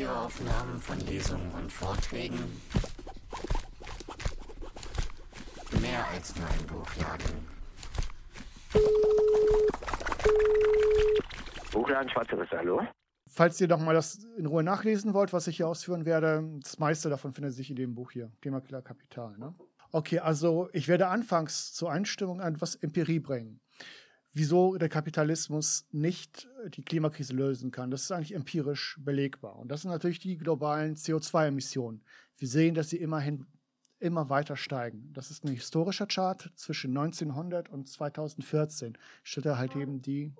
Videoaufnahmen von Lesungen und Vorträgen. Mehr als nur ein Buchladen. Buchladen Schwarzeres, hallo? Falls ihr noch mal das in Ruhe nachlesen wollt, was ich hier ausführen werde, das meiste davon findet sich in dem Buch hier, Klimakiller Kapital. Ne? Okay, also ich werde anfangs zur Einstimmung etwas Empirie bringen. Wieso der Kapitalismus nicht die Klimakrise lösen kann, das ist eigentlich empirisch belegbar. Und das sind natürlich die globalen CO2-Emissionen. Wir sehen, dass sie immerhin immer weiter steigen. Das ist ein historischer Chart zwischen 1900 und 2014. Steht da halt eben die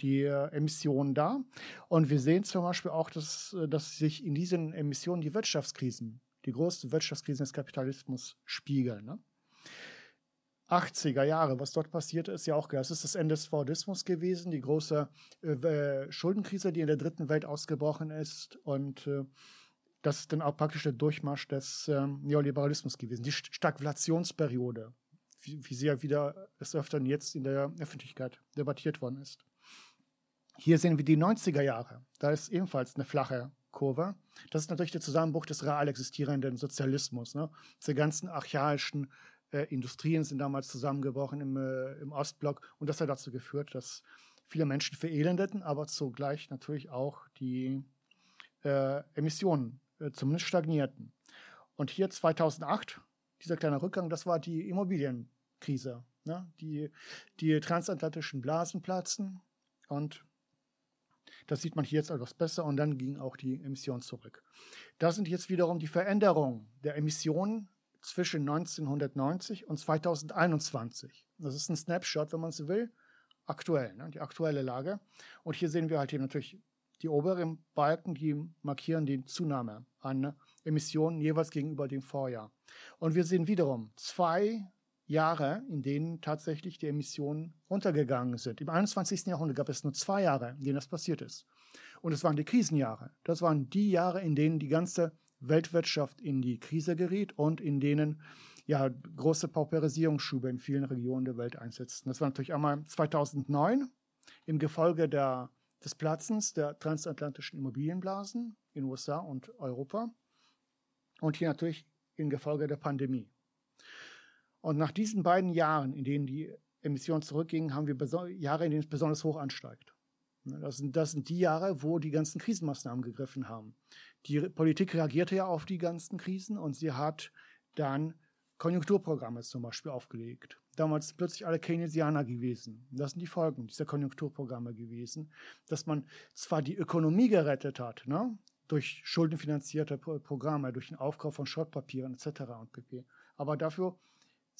die Emissionen da. Und wir sehen zum Beispiel auch, dass, dass sich in diesen Emissionen die Wirtschaftskrisen, die größten Wirtschaftskrisen des Kapitalismus spiegeln. Ne? 80er Jahre, was dort passiert ist, ja auch, das ist das Ende des Fordismus gewesen, die große äh, Schuldenkrise, die in der dritten Welt ausgebrochen ist und äh, das ist dann auch praktisch der Durchmarsch des äh, Neoliberalismus gewesen, die Stagflationsperiode, wie, wie sie ja wieder des Öfteren jetzt in der Öffentlichkeit debattiert worden ist. Hier sehen wir die 90er Jahre. Da ist ebenfalls eine flache Kurve. Das ist natürlich der Zusammenbruch des real existierenden Sozialismus. Ne? Diese ganzen archaischen äh, Industrien sind damals zusammengebrochen im, äh, im Ostblock und das hat dazu geführt, dass viele Menschen verelendeten, aber zugleich natürlich auch die äh, Emissionen äh, zumindest stagnierten. Und hier 2008, dieser kleine Rückgang, das war die Immobilienkrise. Ne? Die, die transatlantischen Blasen platzen und das sieht man hier jetzt etwas besser und dann ging auch die Emission zurück. Das sind jetzt wiederum die Veränderungen der Emissionen zwischen 1990 und 2021. Das ist ein Snapshot, wenn man so will, aktuell, ne, die aktuelle Lage. Und hier sehen wir halt eben natürlich die oberen Balken, die markieren die Zunahme an Emissionen jeweils gegenüber dem Vorjahr. Und wir sehen wiederum zwei Jahre, in denen tatsächlich die Emissionen runtergegangen sind. Im 21. Jahrhundert gab es nur zwei Jahre, in denen das passiert ist. Und es waren die Krisenjahre. Das waren die Jahre, in denen die ganze Weltwirtschaft in die Krise geriet und in denen ja große Pauperisierungsschübe in vielen Regionen der Welt einsetzten. Das war natürlich einmal 2009 im Gefolge der, des Platzens der transatlantischen Immobilienblasen in USA und Europa und hier natürlich im Gefolge der Pandemie. Und nach diesen beiden Jahren, in denen die Emissionen zurückgingen, haben wir Jahre, in denen es besonders hoch ansteigt. Ne, das sind, das sind die Jahre, wo die ganzen Krisenmaßnahmen gegriffen haben. Die Politik reagierte ja auf die ganzen Krisen und sie hat dann Konjunkturprogramme zum Beispiel aufgelegt. Damals plötzlich alle Keynesianer gewesen. Das sind die Folgen dieser Konjunkturprogramme gewesen, dass man zwar die Ökonomie gerettet hat, ne, durch schuldenfinanzierte Programme, durch den Aufkauf von Schrottpapieren etc. und pp. Aber dafür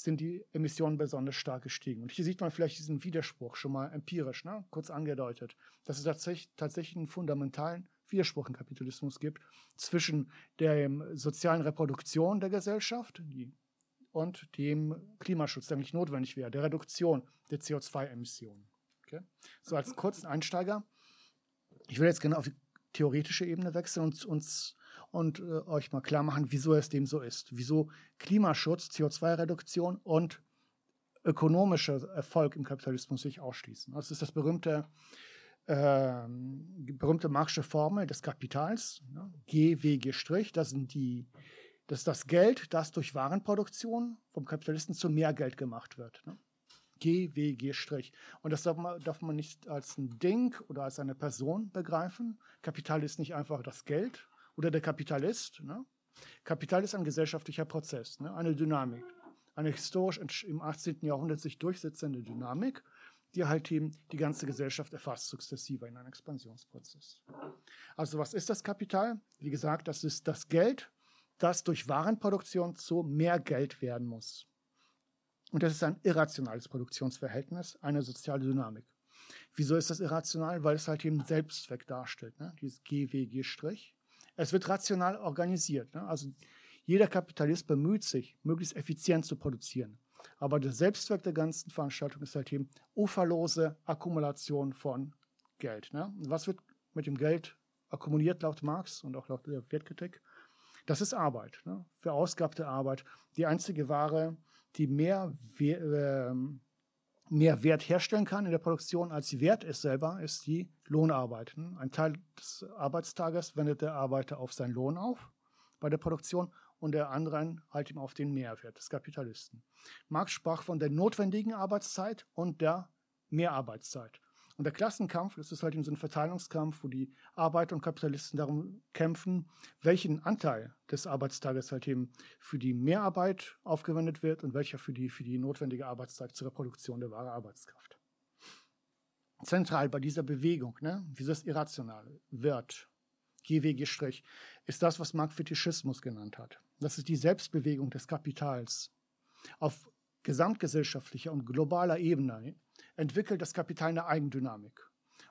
sind die Emissionen besonders stark gestiegen. Und hier sieht man vielleicht diesen Widerspruch schon mal empirisch, ne? kurz angedeutet, dass es tatsächlich, tatsächlich einen fundamentalen Widerspruch im Kapitalismus gibt zwischen der sozialen Reproduktion der Gesellschaft und dem Klimaschutz, der eigentlich notwendig wäre, der Reduktion der CO2-Emissionen. Okay? So als kurzen Einsteiger. Ich will jetzt gerne auf die theoretische Ebene wechseln und uns und äh, euch mal klar machen, wieso es dem so ist. Wieso Klimaschutz, CO2-Reduktion und ökonomischer Erfolg im Kapitalismus sich ausschließen. Das ist das berühmte, äh, berühmte Marxische Formel des Kapitals, ne? G, W, G', das sind die, das ist das Geld, das durch Warenproduktion vom Kapitalisten zu mehr Geld gemacht wird. Ne? G, W, G'. Und das darf man, darf man nicht als ein Ding oder als eine Person begreifen. Kapital ist nicht einfach das Geld, oder der Kapitalist. Ne? Kapital ist ein gesellschaftlicher Prozess, ne? eine Dynamik, eine historisch im 18. Jahrhundert sich durchsetzende Dynamik, die halt eben die ganze Gesellschaft erfasst, sukzessive in einem Expansionsprozess. Also was ist das Kapital? Wie gesagt, das ist das Geld, das durch Warenproduktion zu mehr Geld werden muss. Und das ist ein irrationales Produktionsverhältnis, eine soziale Dynamik. Wieso ist das irrational? Weil es halt eben Selbstzweck darstellt, ne? dieses GWG'. Es wird rational organisiert. Ne? Also jeder Kapitalist bemüht sich, möglichst effizient zu produzieren. Aber der Selbstzweck der ganzen Veranstaltung ist halt eben uferlose Akkumulation von Geld. Ne? Was wird mit dem Geld akkumuliert laut Marx und auch laut der Wertkritik? Das ist Arbeit, ne? verausgabte Arbeit. Die einzige Ware, die mehr, äh, mehr Wert herstellen kann in der Produktion, als die Wert ist selber, ist die Lohnarbeit. Ein Teil des Arbeitstages wendet der Arbeiter auf seinen Lohn auf bei der Produktion und der anderen halt ihm auf den Mehrwert des Kapitalisten. Marx sprach von der notwendigen Arbeitszeit und der Mehrarbeitszeit. Und der Klassenkampf, das ist halt eben so ein Verteilungskampf, wo die Arbeiter und Kapitalisten darum kämpfen, welchen Anteil des Arbeitstages halt eben für die Mehrarbeit aufgewendet wird und welcher für die, für die notwendige Arbeitszeit zur Reproduktion der wahren Arbeitskraft. Zentral bei dieser Bewegung, ne, das Irrationale, wird, GWG ist das, was Marx Fetischismus genannt hat. Das ist die Selbstbewegung des Kapitals. Auf gesamtgesellschaftlicher und globaler Ebene entwickelt das Kapital eine Eigendynamik.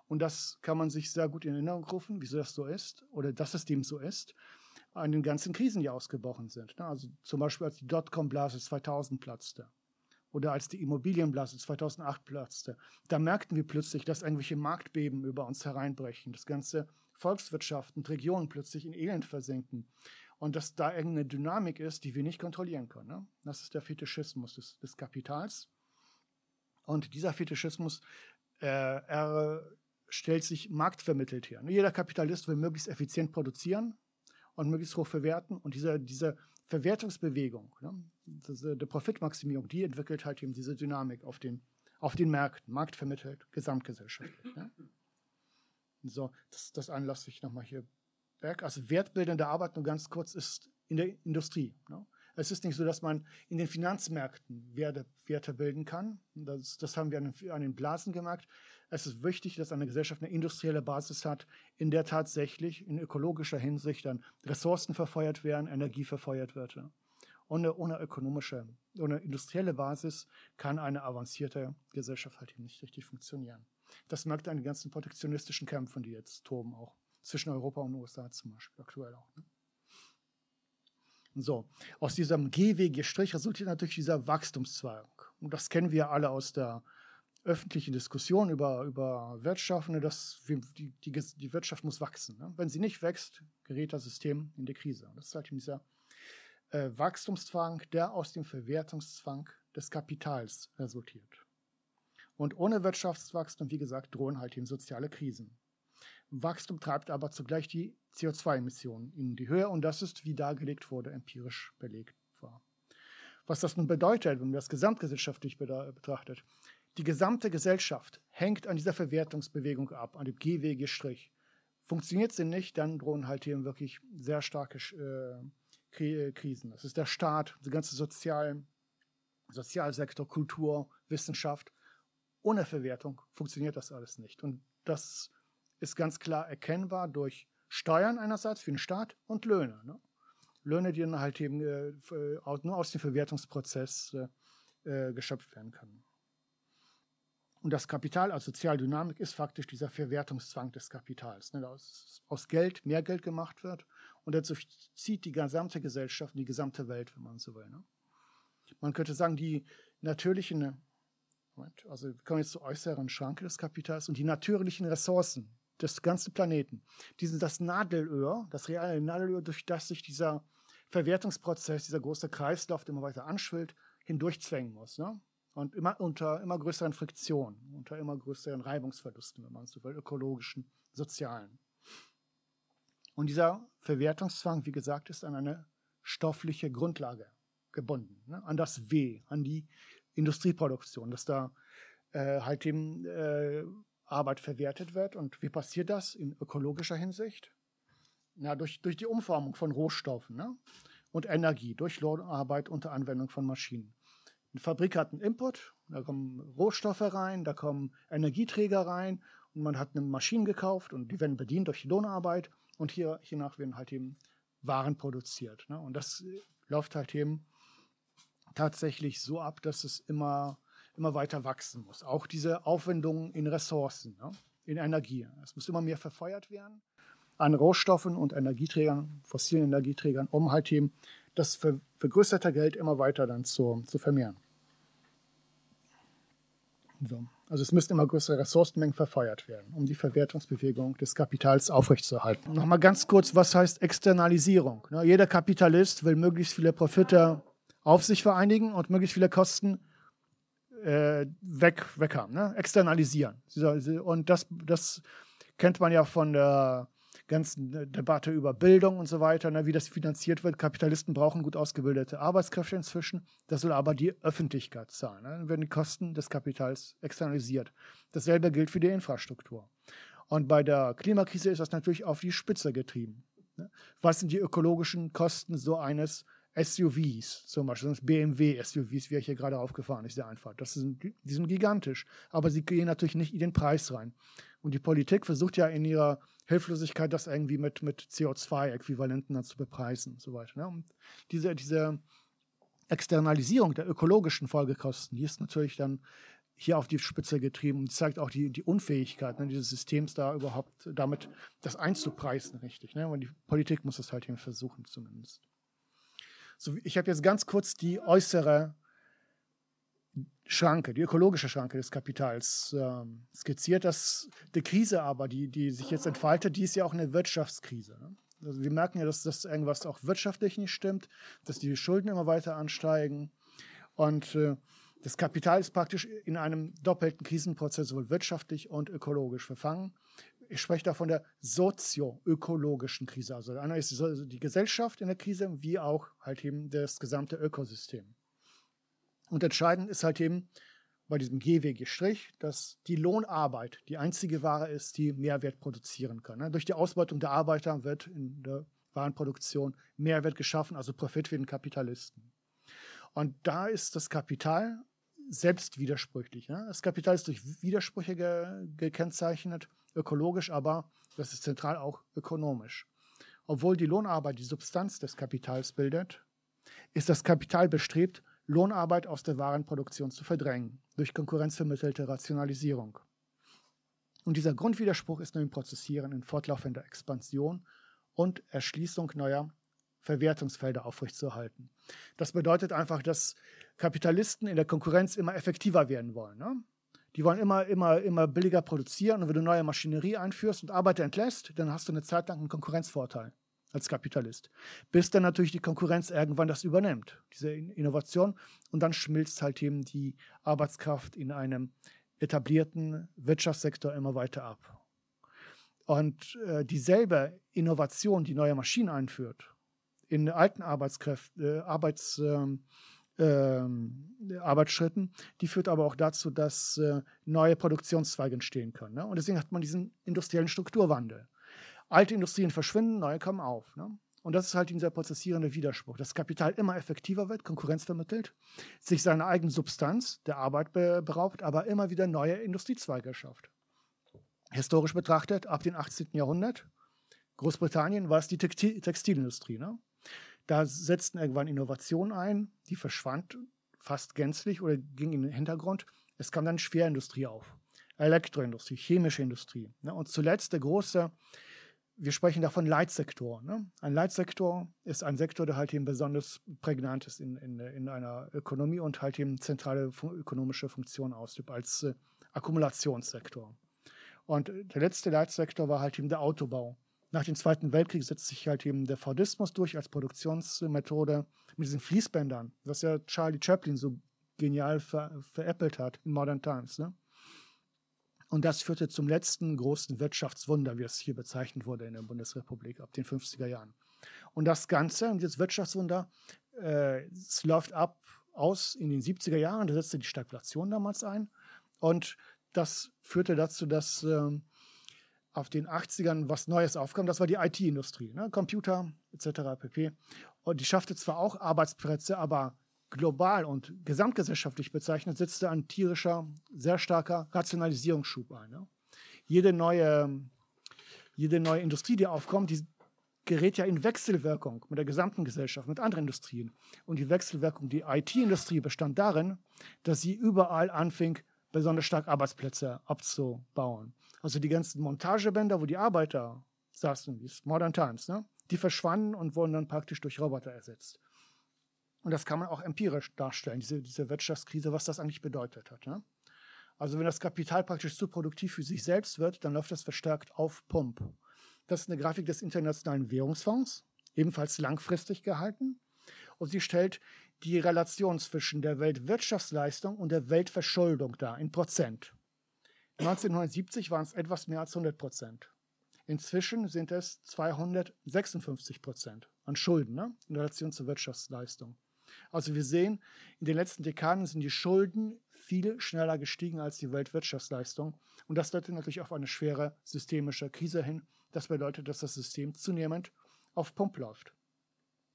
Und das kann man sich sehr gut in Erinnerung rufen, wieso das so ist oder dass es dem so ist, an den ganzen Krisen, die ausgebrochen sind. Ne? Also zum Beispiel als die Dotcom-Blase 2000 platzte oder als die Immobilienblase 2008 platzte. Da merkten wir plötzlich, dass irgendwelche Marktbeben über uns hereinbrechen, dass ganze Volkswirtschaften, Regionen plötzlich in Elend versinken und dass da irgendeine Dynamik ist, die wir nicht kontrollieren können. Ne? Das ist der Fetischismus des, des Kapitals. Und dieser Fetischismus, äh, er stellt sich marktvermittelt her. Jeder Kapitalist will möglichst effizient produzieren und möglichst hoch verwerten. Und diese, diese Verwertungsbewegung, ne, diese, die Profitmaximierung, die entwickelt halt eben diese Dynamik auf den, auf den Märkten, marktvermittelt, gesamtgesellschaftlich. Ne? So, das, das anlasse ich nochmal hier weg. Also wertbildende Arbeit, nur ganz kurz, ist in der Industrie. Ne? Es ist nicht so, dass man in den Finanzmärkten Werte, Werte bilden kann. Das, das haben wir an den, an den, Blasen gemerkt. Es ist wichtig, dass eine Gesellschaft eine industrielle Basis hat, in der tatsächlich in ökologischer Hinsicht dann Ressourcen verfeuert werden, Energie verfeuert wird. Ohne, ohne ökonomische, ohne industrielle Basis kann eine avancierte Gesellschaft halt nicht richtig funktionieren. Das merkt an den ganzen protektionistischen Kämpfen, die jetzt toben, auch zwischen Europa und USA zum Beispiel aktuell auch. Ne? So, aus diesem GWG-Strich resultiert natürlich dieser Wachstumszweig. Und das kennen wir alle aus der öffentlichen Diskussion über, über Wirtschaft, ne, dass die, die, die Wirtschaft muss wachsen. Ne? Wenn sie nicht wächst, gerät das System in die Krise. Das ist halt dieser äh, Wachstumszwang, der aus dem Verwertungszwang des Kapitals resultiert. Und ohne Wirtschaftswachstum, wie gesagt, drohen halt eben soziale Krisen. Wachstum treibt aber zugleich die CO2-Emissionen in die Höhe und das ist, wie dargelegt wurde, empirisch belegt war. Was das nun bedeutet, wenn man das gesamtgesellschaftlich betrachtet, die gesamte Gesellschaft hängt an dieser Verwertungsbewegung ab, an dem GWG-Strich. Funktioniert sie nicht, dann drohen halt eben wirklich sehr starke äh, Krisen. Das ist der Staat, der ganze Sozial, Sozialsektor, Kultur, Wissenschaft. Ohne Verwertung funktioniert das alles nicht. Und das ist ganz klar erkennbar durch Steuern einerseits für den Staat und Löhne. Ne? Löhne, die dann halt eben äh, nur aus dem Verwertungsprozess äh, geschöpft werden können. Und das Kapital als Sozialdynamik ist faktisch dieser Verwertungszwang des Kapitals, ne, aus, aus Geld mehr Geld gemacht wird und dazu zieht die gesamte Gesellschaft, die gesamte Welt, wenn man so will. Ne? Man könnte sagen, die natürlichen, also wir kommen jetzt zur äußeren Schranke des Kapitals und die natürlichen Ressourcen, des ganzen Planeten. Diesen, das Nadelöhr, das reale Nadelöhr, durch das sich dieser Verwertungsprozess, dieser große Kreislauf, der immer weiter anschwillt, hindurchzwängen muss. Ne? Und immer unter immer größeren Friktionen, unter immer größeren Reibungsverlusten, wenn man so will, ökologischen, sozialen. Und dieser Verwertungszwang, wie gesagt, ist an eine stoffliche Grundlage gebunden, ne? an das W, an die Industrieproduktion, dass da äh, halt eben äh, Arbeit verwertet wird. Und wie passiert das in ökologischer Hinsicht? Na, durch, durch die Umformung von Rohstoffen ne? und Energie, durch Lohnarbeit unter Anwendung von Maschinen. Eine Fabrik hat einen Input, da kommen Rohstoffe rein, da kommen Energieträger rein und man hat eine Maschine gekauft und die werden bedient durch die Lohnarbeit und hier, hiernach werden halt eben Waren produziert. Ne? Und das läuft halt eben tatsächlich so ab, dass es immer immer weiter wachsen muss. Auch diese Aufwendungen in Ressourcen, ne? in Energie. Es muss immer mehr verfeuert werden an Rohstoffen und Energieträgern, fossilen Energieträgern, um halt eben das vergrößerte Geld immer weiter dann zu, zu vermehren. So. Also es müssen immer größere Ressourcenmengen verfeuert werden, um die Verwertungsbewegung des Kapitals aufrechtzuerhalten. Nochmal ganz kurz, was heißt Externalisierung? Ne? Jeder Kapitalist will möglichst viele Profite auf sich vereinigen und möglichst viele Kosten äh, weg, weg haben, ne? externalisieren. Und das, das kennt man ja von der ganzen äh, Debatte über Bildung und so weiter, ne, wie das finanziert wird. Kapitalisten brauchen gut ausgebildete Arbeitskräfte inzwischen. Das soll aber die Öffentlichkeit zahlen. Ne? Dann werden die Kosten des Kapitals externalisiert. Dasselbe gilt für die Infrastruktur. Und bei der Klimakrise ist das natürlich auf die Spitze getrieben. Ne? Was sind die ökologischen Kosten so eines SUVs, zum Beispiel das BMW-SUVs, wie ich hier gerade aufgefahren ist, der Einfahrt. Das sind, die sind gigantisch, aber sie gehen natürlich nicht in den Preis rein. Und die Politik versucht ja in ihrer Hilflosigkeit, das irgendwie mit, mit CO2-Äquivalenten dann zu bepreisen und so weiter. Ne? Und diese, diese Externalisierung der ökologischen Folgekosten, die ist natürlich dann hier auf die Spitze getrieben und zeigt auch die, die Unfähigkeit ne, dieses Systems da überhaupt damit das einzupreisen, richtig. Ne? Und die Politik muss es halt eben versuchen, zumindest. So, ich habe jetzt ganz kurz die äußere Schranke, die ökologische Schranke des Kapitals ähm, skizziert. Das, die Krise aber, die, die sich jetzt entfaltet, die ist ja auch eine Wirtschaftskrise. Ne? Also wir merken ja, dass das irgendwas auch wirtschaftlich nicht stimmt, dass die Schulden immer weiter ansteigen. Und äh, das Kapital ist praktisch in einem doppelten Krisenprozess, sowohl wirtschaftlich und ökologisch verfangen. Ich spreche da von der sozioökologischen Krise. Also einmal ist die Gesellschaft in der Krise, wie auch halt eben das gesamte Ökosystem. Und entscheidend ist halt eben bei diesem GWG-Strich, dass die Lohnarbeit die einzige Ware ist, die Mehrwert produzieren kann. Ne? Durch die Ausbeutung der Arbeiter wird in der Warenproduktion Mehrwert geschaffen, also Profit für den Kapitalisten. Und da ist das Kapital selbst widersprüchlich. Ne? Das Kapital ist durch Widersprüche ge gekennzeichnet, ökologisch, aber das ist zentral auch ökonomisch. Obwohl die Lohnarbeit die Substanz des Kapitals bildet, ist das Kapital bestrebt, Lohnarbeit aus der Warenproduktion zu verdrängen, durch konkurrenzvermittelte Rationalisierung. Und dieser Grundwiderspruch ist nur im Prozessieren in fortlaufender Expansion und Erschließung neuer Verwertungsfelder aufrechtzuerhalten. Das bedeutet einfach, dass Kapitalisten in der Konkurrenz immer effektiver werden wollen. Ne? Die wollen immer, immer, immer billiger produzieren und wenn du neue Maschinerie einführst und Arbeiter entlässt, dann hast du eine Zeit lang einen Konkurrenzvorteil als Kapitalist. Bis dann natürlich die Konkurrenz irgendwann das übernimmt, diese Innovation. Und dann schmilzt halt eben die Arbeitskraft in einem etablierten Wirtschaftssektor immer weiter ab. Und äh, dieselbe Innovation, die neue Maschinen einführt, in alten Arbeitskräften, äh, Arbeits, äh, Arbeitsschritten, die führt aber auch dazu, dass äh, neue Produktionszweige entstehen können. Ne? Und deswegen hat man diesen industriellen Strukturwandel. Alte Industrien verschwinden, neue kommen auf. Ne? Und das ist halt dieser prozessierende Widerspruch. Das Kapital immer effektiver wird, Konkurrenz vermittelt, sich seiner eigenen Substanz, der Arbeit beraubt, aber immer wieder neue Industriezweige schafft. Historisch betrachtet, ab dem 18. Jahrhundert, Großbritannien war es die Textil Textilindustrie. Ne? Da setzten irgendwann Innovationen ein, die verschwand fast gänzlich oder ging in den Hintergrund. Es kam dann Schwerindustrie auf, Elektroindustrie, chemische Industrie. Ne? Und zuletzt der große wir sprechen davon Leitsektor. Ne? Ein Leitsektor ist ein Sektor, der halt eben besonders prägnant ist in, in, in einer Ökonomie und halt eben zentrale ökonomische Funktion ausübt als äh, Akkumulationssektor. Und der letzte Leitsektor war halt eben der Autobau. Nach dem Zweiten Weltkrieg setzt sich halt eben der Fordismus durch als Produktionsmethode mit diesen Fließbändern, was ja Charlie Chaplin so genial ver veräppelt hat in Modern Times. Ne? Und das führte zum letzten großen Wirtschaftswunder, wie es hier bezeichnet wurde in der Bundesrepublik ab den 50er Jahren. Und das Ganze, und dieses Wirtschaftswunder, äh, es läuft ab aus in den 70er Jahren, da setzte die Stagflation damals ein. Und das führte dazu, dass äh, auf den 80ern was Neues aufkam. Das war die IT-Industrie, ne? Computer etc. pp. Und die schaffte zwar auch Arbeitsplätze, aber global und gesamtgesellschaftlich bezeichnet, setzt ein tierischer, sehr starker Rationalisierungsschub ein. Ne? Jede, neue, jede neue Industrie, die aufkommt, die gerät ja in Wechselwirkung mit der gesamten Gesellschaft, mit anderen Industrien. Und die Wechselwirkung, die IT-Industrie bestand darin, dass sie überall anfing, besonders stark Arbeitsplätze abzubauen. Also die ganzen Montagebänder, wo die Arbeiter saßen, wie Modern Times, ne? die verschwanden und wurden dann praktisch durch Roboter ersetzt. Und das kann man auch empirisch darstellen, diese, diese Wirtschaftskrise, was das eigentlich bedeutet hat. Ne? Also wenn das Kapital praktisch zu produktiv für sich selbst wird, dann läuft das verstärkt auf Pump. Das ist eine Grafik des Internationalen Währungsfonds, ebenfalls langfristig gehalten. Und sie stellt die Relation zwischen der Weltwirtschaftsleistung und der Weltverschuldung da in Prozent. 1970 waren es etwas mehr als 100 Prozent. Inzwischen sind es 256 Prozent an Schulden ne? in Relation zur Wirtschaftsleistung. Also wir sehen, in den letzten Dekaden sind die Schulden viel schneller gestiegen als die Weltwirtschaftsleistung. Und das deutet natürlich auf eine schwere systemische Krise hin. Das bedeutet, dass das System zunehmend auf Pump läuft.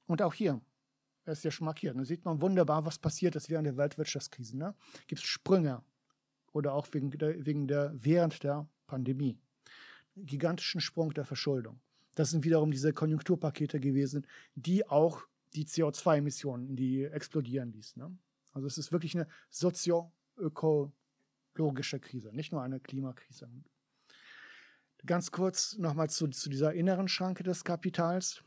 Und auch hier, er ist ja schon markiert, da sieht man wunderbar, was passiert ist während der Weltwirtschaftskrise. Ne? Gibt es Sprünge oder auch wegen der, wegen der, während der Pandemie. Gigantischen Sprung der Verschuldung. Das sind wiederum diese Konjunkturpakete gewesen, die auch die CO2-Emissionen, die explodieren ließen. Ne? Also es ist wirklich eine sozio-ökologische Krise, nicht nur eine Klimakrise. Ganz kurz nochmal zu, zu dieser inneren Schranke des Kapitals.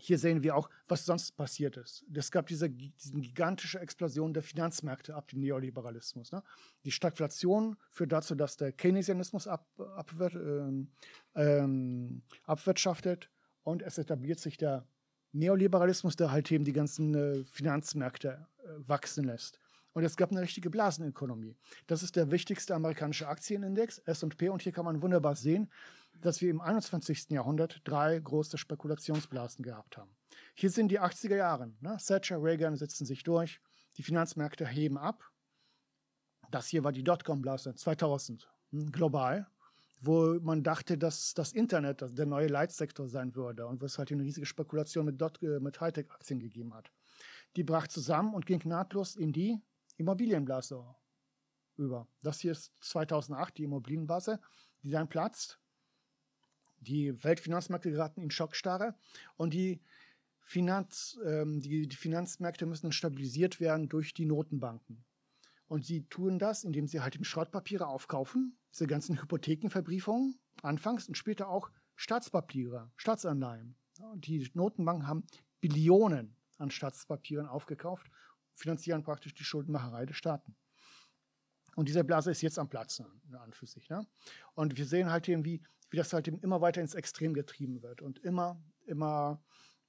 Hier sehen wir auch, was sonst passiert ist. Es gab diese, diese gigantische Explosion der Finanzmärkte ab dem Neoliberalismus. Ne? Die Stagflation führt dazu, dass der Keynesianismus ab, abwir ähm, ähm, abwirtschaftet und es etabliert sich der Neoliberalismus, der halt eben die ganzen äh, Finanzmärkte äh, wachsen lässt. Und es gab eine richtige Blasenökonomie. Das ist der wichtigste amerikanische Aktienindex, SP. Und hier kann man wunderbar sehen, dass wir im 21. Jahrhundert drei große Spekulationsblasen gehabt haben. Hier sind die 80er Jahre. Ne? Thatcher, Reagan setzen sich durch, die Finanzmärkte heben ab. Das hier war die Dotcom-Blase 2000, hm, global, wo man dachte, dass das Internet der neue Leitsektor sein würde und wo es halt eine riesige Spekulation mit, äh, mit Hightech-Aktien gegeben hat. Die brach zusammen und ging nahtlos in die Immobilienblase über. Das hier ist 2008 die Immobilienblase, die dann platzt die Weltfinanzmärkte geraten in Schockstarre und die, Finanz, ähm, die, die Finanzmärkte müssen stabilisiert werden durch die Notenbanken. Und sie tun das, indem sie halt eben Schrottpapiere aufkaufen, diese ganzen Hypothekenverbriefungen anfangs und später auch Staatspapiere, Staatsanleihen. Die Notenbanken haben Billionen an Staatspapieren aufgekauft, finanzieren praktisch die Schuldenmacherei der Staaten. Und diese Blase ist jetzt am Platz an für sich. Ne? Und wir sehen halt eben, wie wie das halt immer weiter ins Extrem getrieben wird und immer, immer,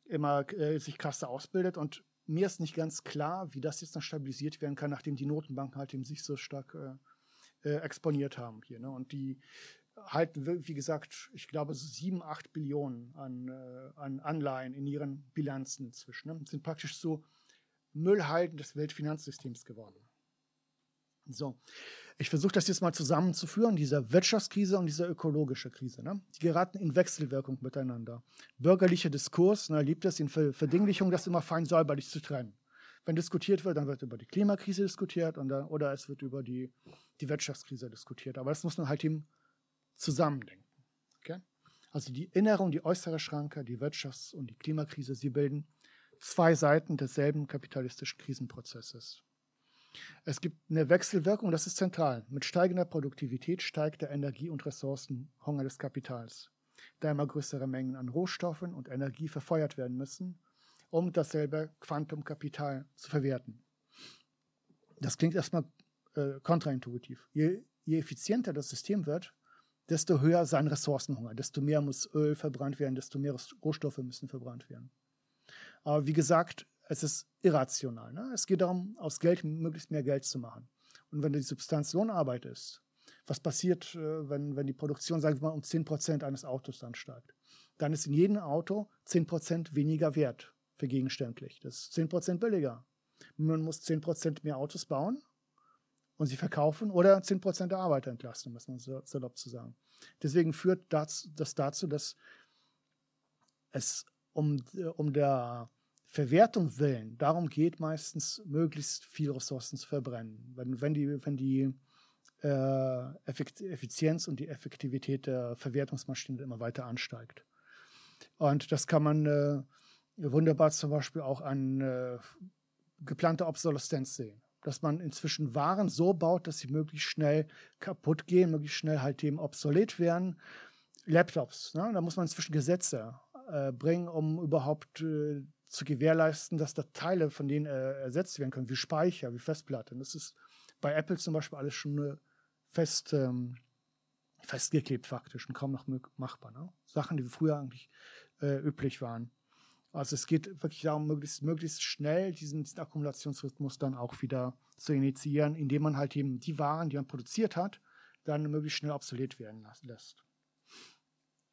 immer äh, sich krasser ausbildet. Und mir ist nicht ganz klar, wie das jetzt noch stabilisiert werden kann, nachdem die Notenbanken halt eben sich so stark äh, äh, exponiert haben hier. Ne? Und die halten, wie gesagt, ich glaube, so sieben, acht Billionen an, äh, an Anleihen in ihren Bilanzen inzwischen. Ne? Sind praktisch so Müllhalden des Weltfinanzsystems geworden. So, ich versuche das jetzt mal zusammenzuführen, diese Wirtschaftskrise und diese ökologische Krise. Ne? Die geraten in Wechselwirkung miteinander. Bürgerlicher Diskurs ne, liebt es in Verdinglichung, das immer fein säuberlich zu trennen. Wenn diskutiert wird, dann wird über die Klimakrise diskutiert und dann, oder es wird über die, die Wirtschaftskrise diskutiert. Aber das muss man halt eben zusammendenken. Okay? Also die innere und die äußere Schranke, die Wirtschafts- und die Klimakrise, sie bilden zwei Seiten desselben kapitalistischen Krisenprozesses. Es gibt eine Wechselwirkung, das ist zentral. Mit steigender Produktivität steigt der Energie- und Ressourcenhunger des Kapitals, da immer größere Mengen an Rohstoffen und Energie verfeuert werden müssen, um dasselbe Quantumkapital zu verwerten. Das klingt erstmal äh, kontraintuitiv. Je, je effizienter das System wird, desto höher sein Ressourcenhunger, desto mehr muss Öl verbrannt werden, desto mehr Rohstoffe müssen verbrannt werden. Aber wie gesagt, es ist irrational. Ne? Es geht darum, aus Geld möglichst mehr Geld zu machen. Und wenn die Substanz Lohnarbeit ist, was passiert, äh, wenn, wenn die Produktion, sagen wir mal, um 10% eines Autos ansteigt? Dann ist in jedem Auto 10% weniger wert vergegenständlich. Das ist 10% billiger. Man muss 10% mehr Autos bauen und sie verkaufen oder 10% der Arbeiter entlasten, muss man so salopp zu sagen. Deswegen führt das, das dazu, dass es um, äh, um der Verwertung willen, darum geht meistens, möglichst viel Ressourcen zu verbrennen. Wenn, wenn die, wenn die äh, Effizienz und die Effektivität der Verwertungsmaschine immer weiter ansteigt. Und das kann man äh, wunderbar zum Beispiel auch an äh, geplante Obsoleszenz sehen. Dass man inzwischen Waren so baut, dass sie möglichst schnell kaputt gehen, möglichst schnell halt eben obsolet werden. Laptops, ne? da muss man inzwischen Gesetze äh, bringen, um überhaupt äh, zu gewährleisten, dass da Teile von denen äh, ersetzt werden können, wie Speicher, wie Festplatte. Das ist bei Apple zum Beispiel alles schon fest, ähm, festgeklebt faktisch und kaum noch machbar. Ne? Sachen, die früher eigentlich äh, üblich waren. Also es geht wirklich darum, möglichst, möglichst schnell diesen, diesen Akkumulationsrhythmus dann auch wieder zu initiieren, indem man halt eben die Waren, die man produziert hat, dann möglichst schnell obsolet werden lässt.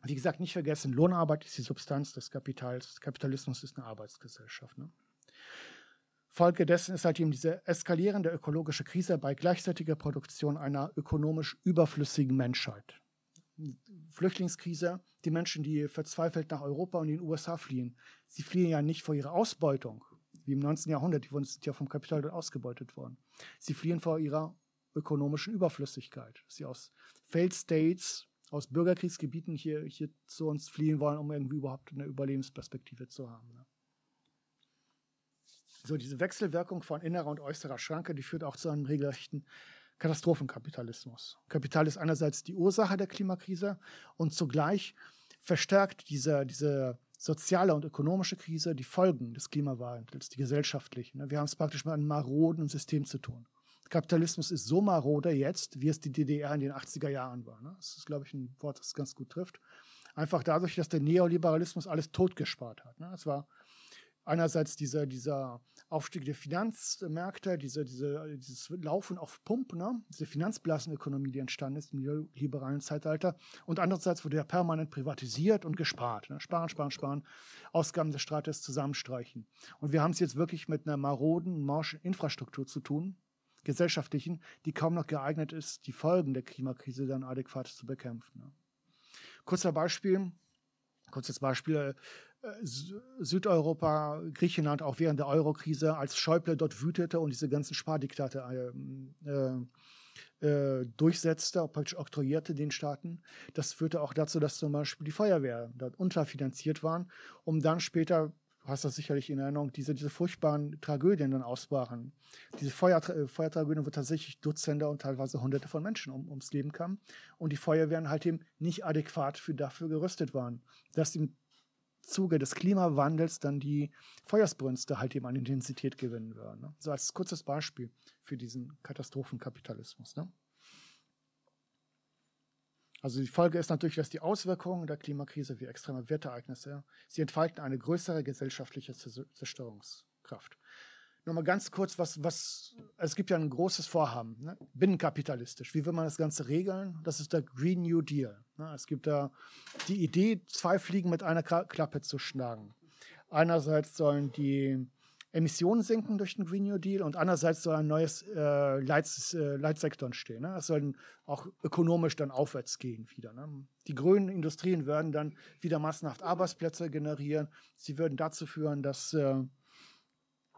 Wie gesagt, nicht vergessen, Lohnarbeit ist die Substanz des Kapitals. Kapitalismus ist eine Arbeitsgesellschaft. Ne? Folge dessen ist halt eben diese eskalierende ökologische Krise bei gleichzeitiger Produktion einer ökonomisch überflüssigen Menschheit. Flüchtlingskrise, die Menschen, die verzweifelt nach Europa und den USA fliehen, sie fliehen ja nicht vor ihrer Ausbeutung, wie im 19. Jahrhundert, die sind ja vom Kapital ausgebeutet worden. Sie fliehen vor ihrer ökonomischen Überflüssigkeit, sie aus Failed States, aus Bürgerkriegsgebieten hier, hier zu uns fliehen wollen, um irgendwie überhaupt eine Überlebensperspektive zu haben. Ne? So, diese Wechselwirkung von innerer und äußerer Schranke, die führt auch zu einem regelrechten Katastrophenkapitalismus. Kapital ist einerseits die Ursache der Klimakrise und zugleich verstärkt diese, diese soziale und ökonomische Krise die Folgen des Klimawandels, die gesellschaftlichen. Ne? Wir haben es praktisch mit einem maroden System zu tun. Kapitalismus ist so marode jetzt, wie es die DDR in den 80er Jahren war. Ne? Das ist, glaube ich, ein Wort, das ganz gut trifft. Einfach dadurch, dass der Neoliberalismus alles totgespart hat. Ne? Es war einerseits dieser, dieser Aufstieg der Finanzmärkte, diese, diese, dieses Laufen auf Pump, ne? diese Finanzblasenökonomie, die entstanden ist im liberalen Zeitalter. Und andererseits wurde ja permanent privatisiert und gespart. Ne? Sparen, sparen, sparen, Ausgaben des Staates zusammenstreichen. Und wir haben es jetzt wirklich mit einer maroden, morschen Infrastruktur zu tun, gesellschaftlichen, die kaum noch geeignet ist, die Folgen der Klimakrise dann adäquat zu bekämpfen. Ne? Kurzer Beispiel, kurzes Beispiel, äh, Südeuropa, Griechenland auch während der Eurokrise, als Schäuble dort wütete und diese ganzen Spardiktate äh, äh, durchsetzte, praktisch oktroyierte den Staaten. Das führte auch dazu, dass zum Beispiel die Feuerwehr dort unterfinanziert waren, um dann später hast das sicherlich in Erinnerung, diese, diese furchtbaren Tragödien dann ausbrachen. Diese Feuer, äh, Feuertragödien, wo tatsächlich Dutzende und teilweise Hunderte von Menschen um, ums Leben kamen und die Feuerwehren halt eben nicht adäquat für, dafür gerüstet waren. Dass im Zuge des Klimawandels dann die Feuersbrünste halt eben an Intensität gewinnen würden. Ne? So als kurzes Beispiel für diesen Katastrophenkapitalismus. Ne? Also die Folge ist natürlich, dass die Auswirkungen der Klimakrise wie extreme Wetterereignisse, sie entfalten eine größere gesellschaftliche Zerstörungskraft. Nochmal ganz kurz, was, was, es gibt ja ein großes Vorhaben, ne? binnenkapitalistisch. Wie will man das Ganze regeln? Das ist der Green New Deal. Ne? Es gibt da die Idee, zwei Fliegen mit einer Klappe zu schlagen. Einerseits sollen die Emissionen sinken durch den Green New Deal und andererseits soll ein neues äh, Leits, äh, Leitsektor entstehen. Ne? Es soll auch ökonomisch dann aufwärts gehen wieder. Ne? Die grünen Industrien würden dann wieder massenhaft Arbeitsplätze generieren. Sie würden dazu führen, dass, äh,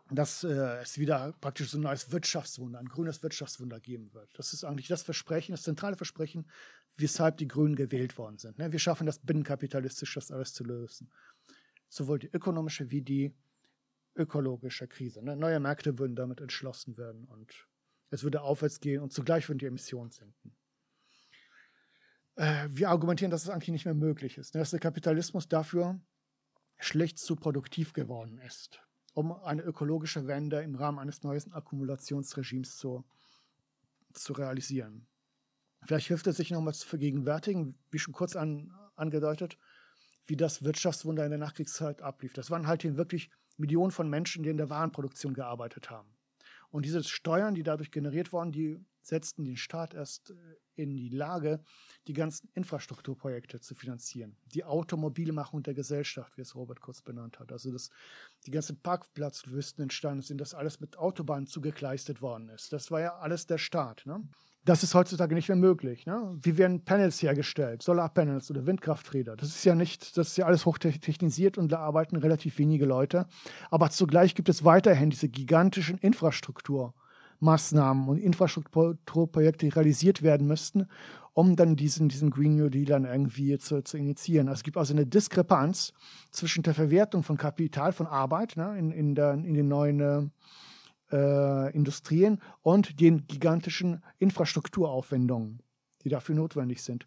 dass äh, es wieder praktisch so ein neues Wirtschaftswunder, ein grünes Wirtschaftswunder geben wird. Das ist eigentlich das Versprechen, das zentrale Versprechen, weshalb die Grünen gewählt worden sind. Ne? Wir schaffen das binnenkapitalistisch, das alles zu lösen. Sowohl die ökonomische wie die ökologischer Krise. Ne? Neue Märkte würden damit entschlossen werden und es würde aufwärts gehen und zugleich würden die Emissionen sinken. Äh, wir argumentieren, dass es eigentlich nicht mehr möglich ist, ne? dass der Kapitalismus dafür schlecht zu produktiv geworden ist, um eine ökologische Wende im Rahmen eines neuen Akkumulationsregimes zu, zu realisieren. Vielleicht hilft es sich nochmal zu vergegenwärtigen, wie schon kurz an, angedeutet, wie das Wirtschaftswunder in der Nachkriegszeit ablief. Das waren halt wirklich Millionen von Menschen, die in der Warenproduktion gearbeitet haben. Und diese Steuern, die dadurch generiert wurden, die setzten den Staat erst äh, in die Lage, die ganzen Infrastrukturprojekte zu finanzieren. Die Automobilmachung der Gesellschaft, wie es Robert kurz benannt hat. Also dass die ganzen Parkplatzwüsten entstanden sind, dass alles mit Autobahnen zugekleistet worden ist. Das war ja alles der Staat. Ne? Das ist heutzutage nicht mehr möglich. Ne? Wie werden Panels hergestellt? Solarpanels oder Windkrafträder? Das ist ja nicht, das ist ja alles hochtechnisiert und da arbeiten relativ wenige Leute. Aber zugleich gibt es weiterhin diese gigantischen Infrastrukturmaßnahmen und Infrastrukturprojekte, die realisiert werden müssten, um dann diesen, diesen Green New Deal dann irgendwie zu, zu initiieren. Also es gibt also eine Diskrepanz zwischen der Verwertung von Kapital, von Arbeit ne, in, in, der, in den neuen äh, Industrien und den gigantischen Infrastrukturaufwendungen, die dafür notwendig sind.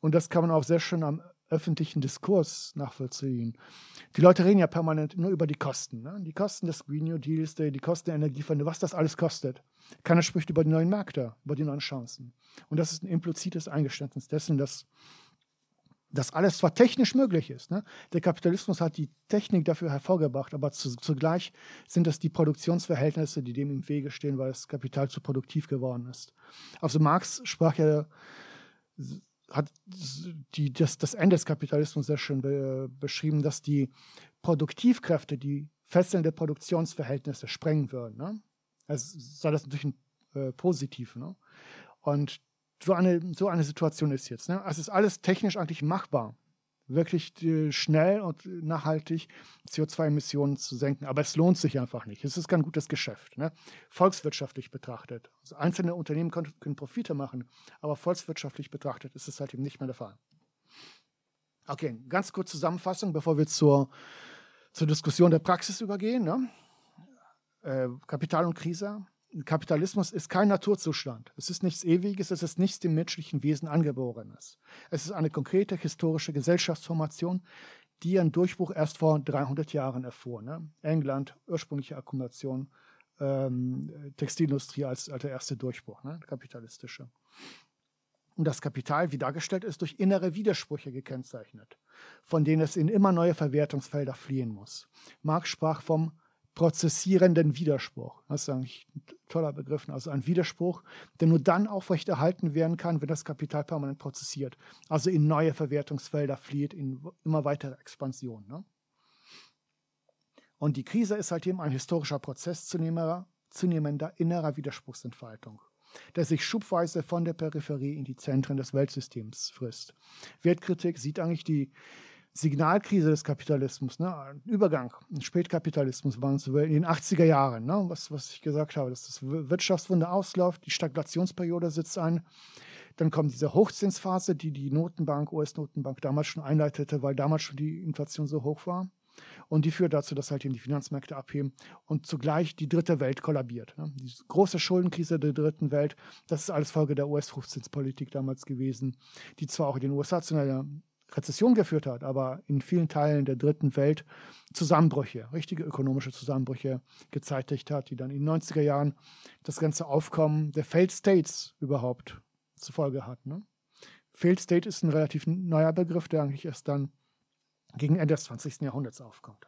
Und das kann man auch sehr schön am öffentlichen Diskurs nachvollziehen. Die Leute reden ja permanent nur über die Kosten. Ne? Die Kosten des Green New Deals, die, die Kosten der Energiewende, was das alles kostet. Keiner spricht über die neuen Märkte, über die neuen Chancen. Und das ist ein implizites Eingeständnis dessen, dass dass alles zwar technisch möglich ist. Ne? Der Kapitalismus hat die Technik dafür hervorgebracht, aber zu, zugleich sind es die Produktionsverhältnisse, die dem im Wege stehen, weil das Kapital zu produktiv geworden ist. Also Marx sprach ja, hat die, das, das Ende des Kapitalismus sehr schön be, beschrieben, dass die Produktivkräfte die fesselnde Produktionsverhältnisse sprengen würden. Ne? Also sei das natürlich ein äh, positiv. Ne? Und so eine, so eine Situation ist jetzt. Ne? Also es ist alles technisch eigentlich machbar, wirklich äh, schnell und nachhaltig CO2-Emissionen zu senken. Aber es lohnt sich einfach nicht. Es ist kein gutes Geschäft. Ne? Volkswirtschaftlich betrachtet. Also einzelne Unternehmen können, können Profite machen, aber volkswirtschaftlich betrachtet ist es halt eben nicht mehr der Fall. Okay, ganz kurz Zusammenfassung, bevor wir zur, zur Diskussion der Praxis übergehen. Ne? Äh, Kapital und Krise. Kapitalismus ist kein Naturzustand. Es ist nichts Ewiges, es ist nichts dem menschlichen Wesen Angeborenes. Es ist eine konkrete historische Gesellschaftsformation, die ihren Durchbruch erst vor 300 Jahren erfuhr. Ne? England, ursprüngliche Akkumulation, ähm, Textilindustrie als, als der erste Durchbruch, ne? kapitalistische. Und das Kapital, wie dargestellt ist, durch innere Widersprüche gekennzeichnet, von denen es in immer neue Verwertungsfelder fliehen muss. Marx sprach vom prozessierenden Widerspruch. Das ist eigentlich ein toller Begriff. Also ein Widerspruch, der nur dann aufrechterhalten werden kann, wenn das Kapital permanent prozessiert. Also in neue Verwertungsfelder flieht, in immer weitere Expansion. Ne? Und die Krise ist halt eben ein historischer Prozess zunehmender, zunehmender innerer Widerspruchsentfaltung, der sich schubweise von der Peripherie in die Zentren des Weltsystems frisst. Wertkritik sieht eigentlich die Signalkrise des Kapitalismus, ne? Übergang, Spätkapitalismus waren es in den 80er Jahren, ne? was, was ich gesagt habe, dass das Wirtschaftswunder ausläuft, die Stagnationsperiode sitzt ein. Dann kommt diese Hochzinsphase, die die Notenbank, US-Notenbank damals schon einleitete, weil damals schon die Inflation so hoch war. Und die führt dazu, dass halt eben die Finanzmärkte abheben und zugleich die dritte Welt kollabiert. Ne? Die große Schuldenkrise der dritten Welt, das ist alles Folge der US-Hochzinspolitik damals gewesen, die zwar auch in den USA zu einer Rezession geführt hat, aber in vielen Teilen der dritten Welt Zusammenbrüche, richtige ökonomische Zusammenbrüche gezeitigt hat, die dann in den 90er Jahren das ganze Aufkommen der Failed States überhaupt zur Folge hatten. Ne? Failed State ist ein relativ neuer Begriff, der eigentlich erst dann gegen Ende des 20. Jahrhunderts aufkommt.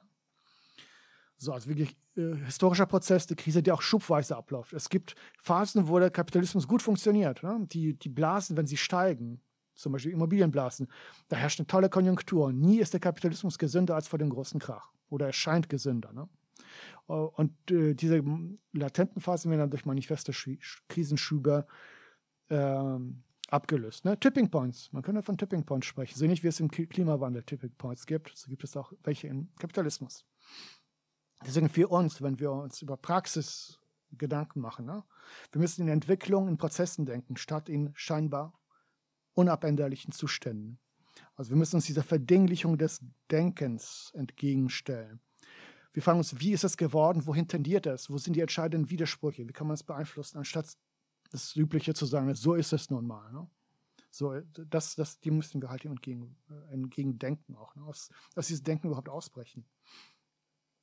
So, also wirklich äh, historischer Prozess, die Krise, die auch schubweise abläuft. Es gibt Phasen, wo der Kapitalismus gut funktioniert. Ne? Die, die Blasen, wenn sie steigen, zum Beispiel Immobilienblasen. Da herrscht eine tolle Konjunktur. Nie ist der Kapitalismus gesünder als vor dem großen Krach. Oder er scheint gesünder. Ne? Äh, und äh, diese latenten Phasen werden dann durch manifeste Krisenschübe äh, abgelöst. Ne? Tipping Points. Man könnte von Tipping Points sprechen. So nicht wie es im Klimawandel Tipping Points gibt, so gibt es auch welche im Kapitalismus. Deswegen für uns, wenn wir uns über Praxis Gedanken machen, ne? wir müssen in Entwicklung, in Prozessen denken, statt in scheinbar unabänderlichen Zuständen. Also wir müssen uns dieser Verdinglichung des Denkens entgegenstellen. Wir fragen uns, wie ist es geworden, wohin tendiert es, wo sind die entscheidenden Widersprüche, wie kann man es beeinflussen, anstatt das Übliche zu sagen, so ist es nun mal. Ne? So, das, das, die müssen wir halt entgegen, äh, entgegendenken auch, ne? aus, aus diesem Denken überhaupt ausbrechen.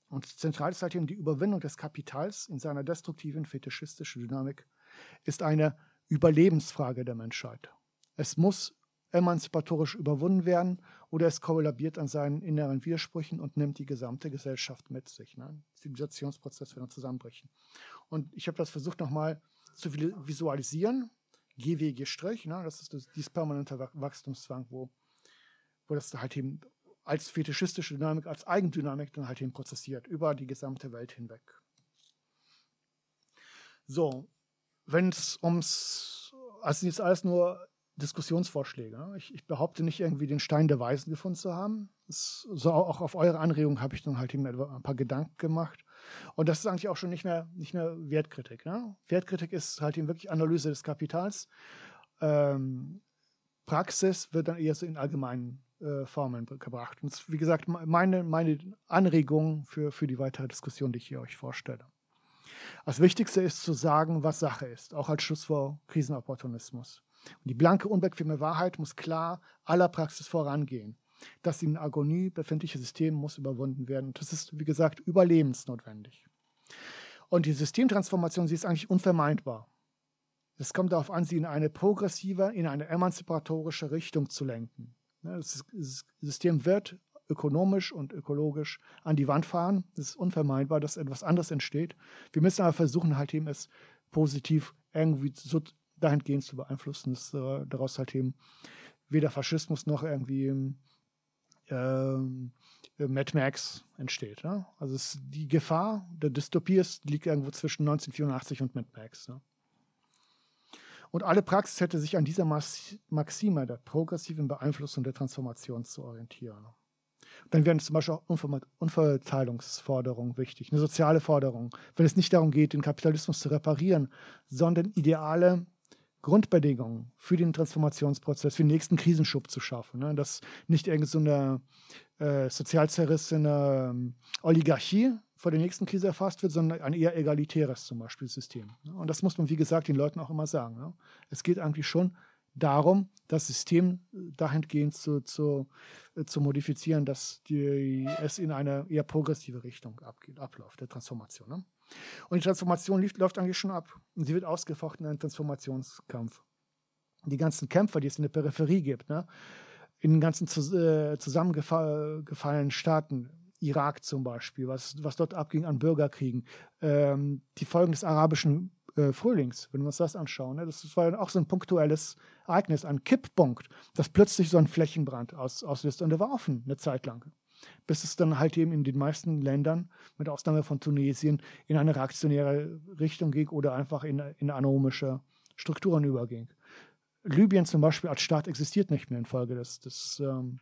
Und zentral ist halt eben die Überwindung des Kapitals in seiner destruktiven fetischistischen Dynamik, ist eine Überlebensfrage der Menschheit. Es muss emanzipatorisch überwunden werden oder es kollabiert an seinen inneren Widersprüchen und nimmt die gesamte Gesellschaft mit sich. Ne? Zivilisationsprozess wird dann zusammenbrechen. Und ich habe das versucht nochmal zu visualisieren. GWG Strich, ne? das ist das, dieses permanente Wachstumszwang, wo, wo das halt eben als fetischistische Dynamik, als Eigendynamik dann halt eben prozessiert, über die gesamte Welt hinweg. So, wenn es ums, also jetzt alles nur Diskussionsvorschläge. Ich, ich, behaupte nicht irgendwie den Stein der Weisen gefunden zu haben. Das, so auch auf eure Anregung habe ich dann halt eben ein paar Gedanken gemacht. Und das ist eigentlich auch schon nicht mehr, nicht mehr Wertkritik. Ne? Wertkritik ist halt eben wirklich Analyse des Kapitals. Ähm, Praxis wird dann eher so in allgemeinen äh, Formen gebracht. Und das, wie gesagt, meine, meine Anregung für, für die weitere Diskussion, die ich hier euch vorstelle. Das Wichtigste ist zu sagen, was Sache ist, auch als Schluss vor Krisenopportunismus. Und die blanke, unbequeme Wahrheit muss klar aller Praxis vorangehen. Das in Agonie befindliche System muss überwunden werden. Und das ist, wie gesagt, überlebensnotwendig. Und die Systemtransformation, sie ist eigentlich unvermeidbar. Es kommt darauf an, sie in eine progressive, in eine emanzipatorische Richtung zu lenken. Ne, das System wird ökonomisch und ökologisch an die Wand fahren. Es ist unvermeidbar, dass etwas anderes entsteht. Wir müssen aber versuchen, halt eben es positiv irgendwie so dahingehend zu beeinflussen, dass äh, daraus halt eben weder Faschismus noch irgendwie ähm, äh, Mad Max entsteht. Ne? Also es, die Gefahr der Dystopie ist, liegt irgendwo zwischen 1984 und Mad Max. Ne? Und alle Praxis hätte sich an dieser Maxime der progressiven Beeinflussung der Transformation zu orientieren. Dann wären zum Beispiel auch Unverteilungsforderungen wichtig, eine soziale Forderung, wenn es nicht darum geht, den Kapitalismus zu reparieren, sondern ideale Grundbedingungen für den Transformationsprozess, für den nächsten Krisenschub zu schaffen. Ne? Dass nicht irgendeine äh, sozial zerrissene ähm, Oligarchie vor der nächsten Krise erfasst wird, sondern ein eher egalitäres zum Beispiel System. Ne? Und das muss man, wie gesagt, den Leuten auch immer sagen. Ne? Es geht eigentlich schon darum, das System dahingehend zu, zu, äh, zu modifizieren, dass die, es in eine eher progressive Richtung abgeht, abläuft, der Transformation. Und die Transformation lief, läuft eigentlich schon ab. Und sie wird ausgefochten in einem Transformationskampf. Die ganzen Kämpfer, die es in der Peripherie gibt, ne? in den ganzen äh, zusammengefallenen Staaten, Irak zum Beispiel, was, was dort abging an Bürgerkriegen, ähm, die Folgen des arabischen äh, Frühlings, wenn wir uns das anschauen. Ne? Das war auch so ein punktuelles Ereignis, ein Kipppunkt, das plötzlich so einen Flächenbrand aus, auslöst. Und der war offen eine Zeit lang. Bis es dann halt eben in den meisten Ländern, mit Ausnahme von Tunesien, in eine reaktionäre Richtung ging oder einfach in, in anomische Strukturen überging. Libyen zum Beispiel als Staat existiert nicht mehr infolge des, des ähm,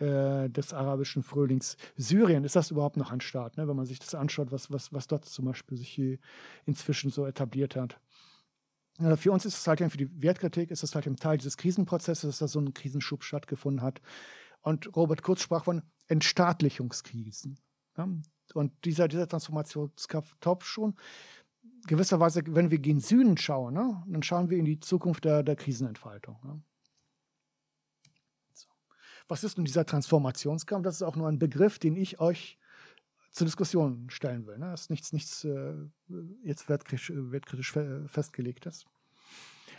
äh, des arabischen Frühlings. Syrien, ist das überhaupt noch ein Staat, ne? wenn man sich das anschaut, was, was, was dort zum Beispiel sich inzwischen so etabliert hat. Ja, für uns ist es halt, für die Wertkritik ist es halt ein Teil dieses Krisenprozesses, dass da so ein Krisenschub stattgefunden hat. Und Robert Kurz sprach von Entstaatlichungskrisen. Und dieser, dieser Transformationskampf top schon gewisserweise, wenn wir gen Süden schauen, ne, dann schauen wir in die Zukunft der, der Krisenentfaltung. Ne? Was ist nun dieser Transformationskampf? Das ist auch nur ein Begriff, den ich euch zur Diskussion stellen will. Ne? Das ist nichts, nichts äh, jetzt wertkritisch, wertkritisch festgelegtes.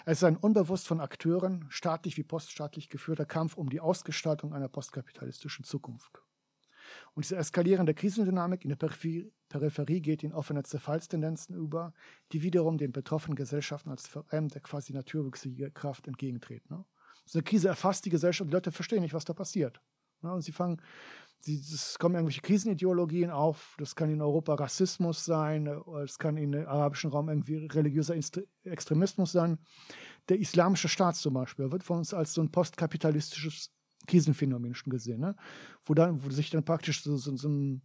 Es ist ein unbewusst von Akteuren, staatlich wie poststaatlich geführter Kampf um die Ausgestaltung einer postkapitalistischen Zukunft. Und diese eskalierende Krisendynamik in der Peripherie, geht in offene Zerfallstendenzen über, die wiederum den betroffenen Gesellschaften als fremde, quasi naturwüchsige Kraft entgegentreten. Ne? So eine Krise erfasst die Gesellschaft, die Leute verstehen nicht, was da passiert. Ja, und sie fangen, es kommen irgendwelche Krisenideologien auf, das kann in Europa Rassismus sein, es kann in im arabischen Raum irgendwie religiöser Extremismus sein. Der islamische Staat zum Beispiel wird von uns als so ein postkapitalistisches Krisenphänomen schon gesehen, ne? wo, dann, wo sich dann praktisch so, so, so ein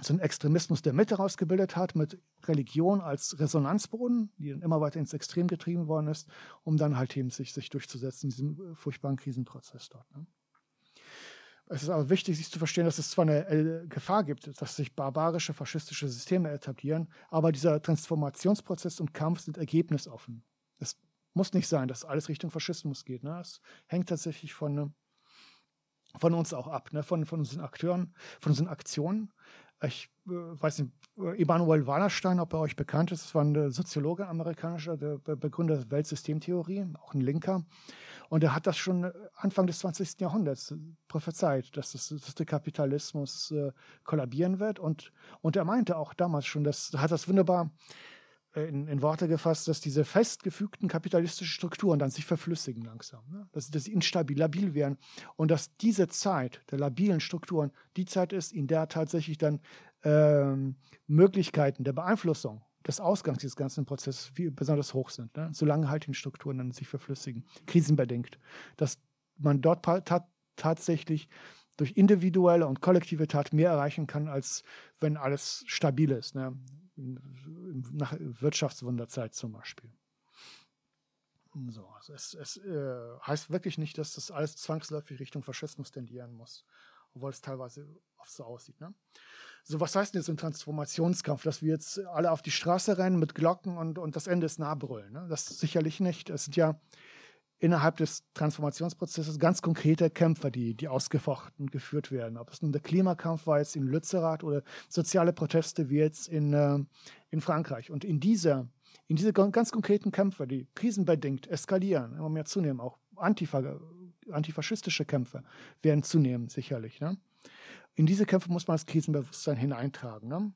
so ein Extremismus der Mitte rausgebildet hat, mit Religion als Resonanzboden, die dann immer weiter ins Extrem getrieben worden ist, um dann halt eben sich, sich durchzusetzen in diesem äh, furchtbaren Krisenprozess dort. Ne? Es ist aber wichtig, sich zu verstehen, dass es zwar eine äh, Gefahr gibt, dass sich barbarische, faschistische Systeme etablieren, aber dieser Transformationsprozess und Kampf sind ergebnisoffen. Es muss nicht sein, dass alles Richtung Faschismus geht. Ne? Es hängt tatsächlich von, von uns auch ab, ne? von, von unseren Akteuren, von unseren Aktionen ich äh, weiß nicht, Emanuel Wallerstein, ob er euch bekannt ist, das war ein Soziologe amerikanischer, der Begründer der Weltsystemtheorie, auch ein Linker. Und er hat das schon Anfang des 20. Jahrhunderts prophezeit, dass, das, dass der Kapitalismus äh, kollabieren wird. Und, und er meinte auch damals schon, das hat das wunderbar äh, in, in, Worte gefasst, dass diese festgefügten kapitalistischen Strukturen dann sich verflüssigen langsam, ne? dass, dass sie instabil, labil werden und dass diese Zeit der labilen Strukturen die Zeit ist, in der tatsächlich dann ähm, Möglichkeiten der Beeinflussung des Ausgangs dieses ganzen Prozesses viel, besonders hoch sind, ne? solange halt die Strukturen dann sich verflüssigen, krisenbedingt, dass man dort ta tatsächlich durch individuelle und kollektive Tat mehr erreichen kann, als wenn alles stabil ist. Ne? Nach Wirtschaftswunderzeit zum Beispiel. So, also es, es äh, heißt wirklich nicht, dass das alles zwangsläufig Richtung Faschismus tendieren muss, obwohl es teilweise oft so aussieht. Ne? So, was heißt denn jetzt ein Transformationskampf, dass wir jetzt alle auf die Straße rennen mit Glocken und, und das Ende ist nah brüllen? Ne? Das sicherlich nicht. Es sind ja innerhalb des Transformationsprozesses ganz konkrete Kämpfe, die, die ausgefochten geführt werden. Ob es nun der Klimakampf war jetzt in Lützerath oder soziale Proteste wie jetzt in, äh, in Frankreich. Und in dieser in diese ganz konkreten Kämpfe, die krisenbedingt eskalieren, immer mehr zunehmen, auch Antifa antifaschistische Kämpfe werden zunehmen, sicherlich. Ne? In diese Kämpfe muss man das Krisenbewusstsein hineintragen. Ne?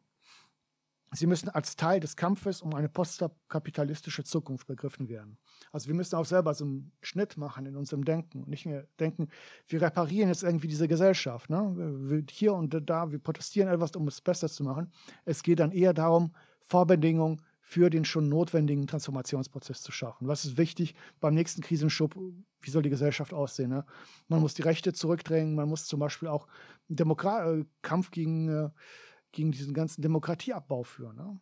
Sie müssen als Teil des Kampfes um eine postkapitalistische Zukunft begriffen werden. Also wir müssen auch selber so einen Schnitt machen in unserem Denken und nicht mehr denken, wir reparieren jetzt irgendwie diese Gesellschaft. Ne? Hier und da, wir protestieren etwas, um es besser zu machen. Es geht dann eher darum, Vorbedingungen für den schon notwendigen Transformationsprozess zu schaffen. Was ist wichtig beim nächsten Krisenschub? Wie soll die Gesellschaft aussehen? Ne? Man muss die Rechte zurückdrängen, man muss zum Beispiel auch Demokra äh, Kampf gegen, äh, gegen diesen ganzen Demokratieabbau führen. Ne?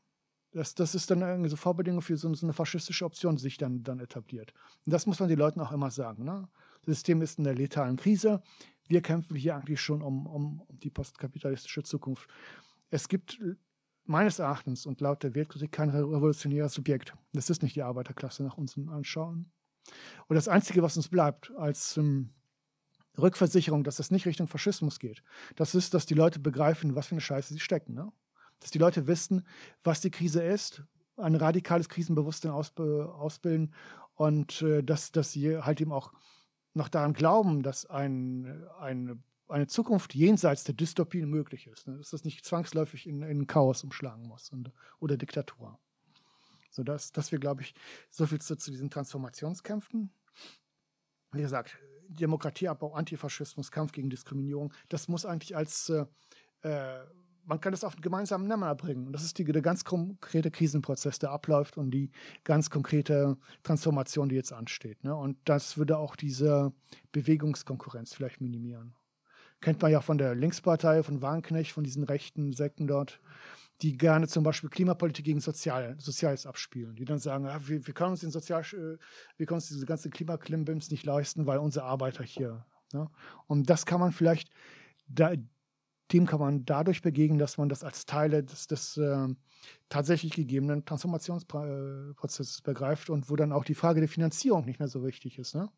Das, das ist dann irgendwie so Vorbedingung für so, so, eine faschistische Option, die sich dann, dann etabliert. Und das muss man den Leuten auch immer sagen. Ne? Das System ist in der letalen Krise. Wir kämpfen hier eigentlich schon um, um, um die postkapitalistische Zukunft. Es gibt meines Erachtens und laut der Weltkritik kein revolutionäres Subjekt. Das ist nicht die Arbeiterklasse nach unserem Anschauen. Und das Einzige, was uns bleibt als ähm, Rückversicherung, dass das nicht Richtung Faschismus geht, das ist, dass die Leute begreifen, was für eine Scheiße sie stecken. Ne? Dass die Leute wissen, was die Krise ist, ein radikales Krisenbewusstsein ausb ausbilden und äh, dass, dass sie halt eben auch noch daran glauben, dass ein, ein eine Zukunft jenseits der Dystopien möglich ist. Ne? Dass das nicht zwangsläufig in, in Chaos umschlagen muss und, oder Diktatur. So dass, dass wir, glaube ich, so viel zu, zu diesen Transformationskämpfen. Wie gesagt, Demokratieabbau, Antifaschismus, Kampf gegen Diskriminierung, das muss eigentlich als, äh, äh, man kann das auf einen gemeinsamen Nenner bringen. Und das ist die, der ganz konkrete Krisenprozess, der abläuft und die ganz konkrete Transformation, die jetzt ansteht. Ne? Und das würde auch diese Bewegungskonkurrenz vielleicht minimieren. Kennt man ja von der Linkspartei, von Wagenknecht, von diesen rechten Säcken dort, die gerne zum Beispiel Klimapolitik gegen Sozial, Soziales abspielen, die dann sagen, ja, wir, wir, können uns den Sozial, äh, wir können uns diese ganze Klimaklimbims nicht leisten, weil unsere Arbeiter hier. Ne? Und das kann man vielleicht, da, dem kann man dadurch begegnen, dass man das als Teile des, des äh, tatsächlich gegebenen Transformationsprozesses begreift und wo dann auch die Frage der Finanzierung nicht mehr so wichtig ist. Ne?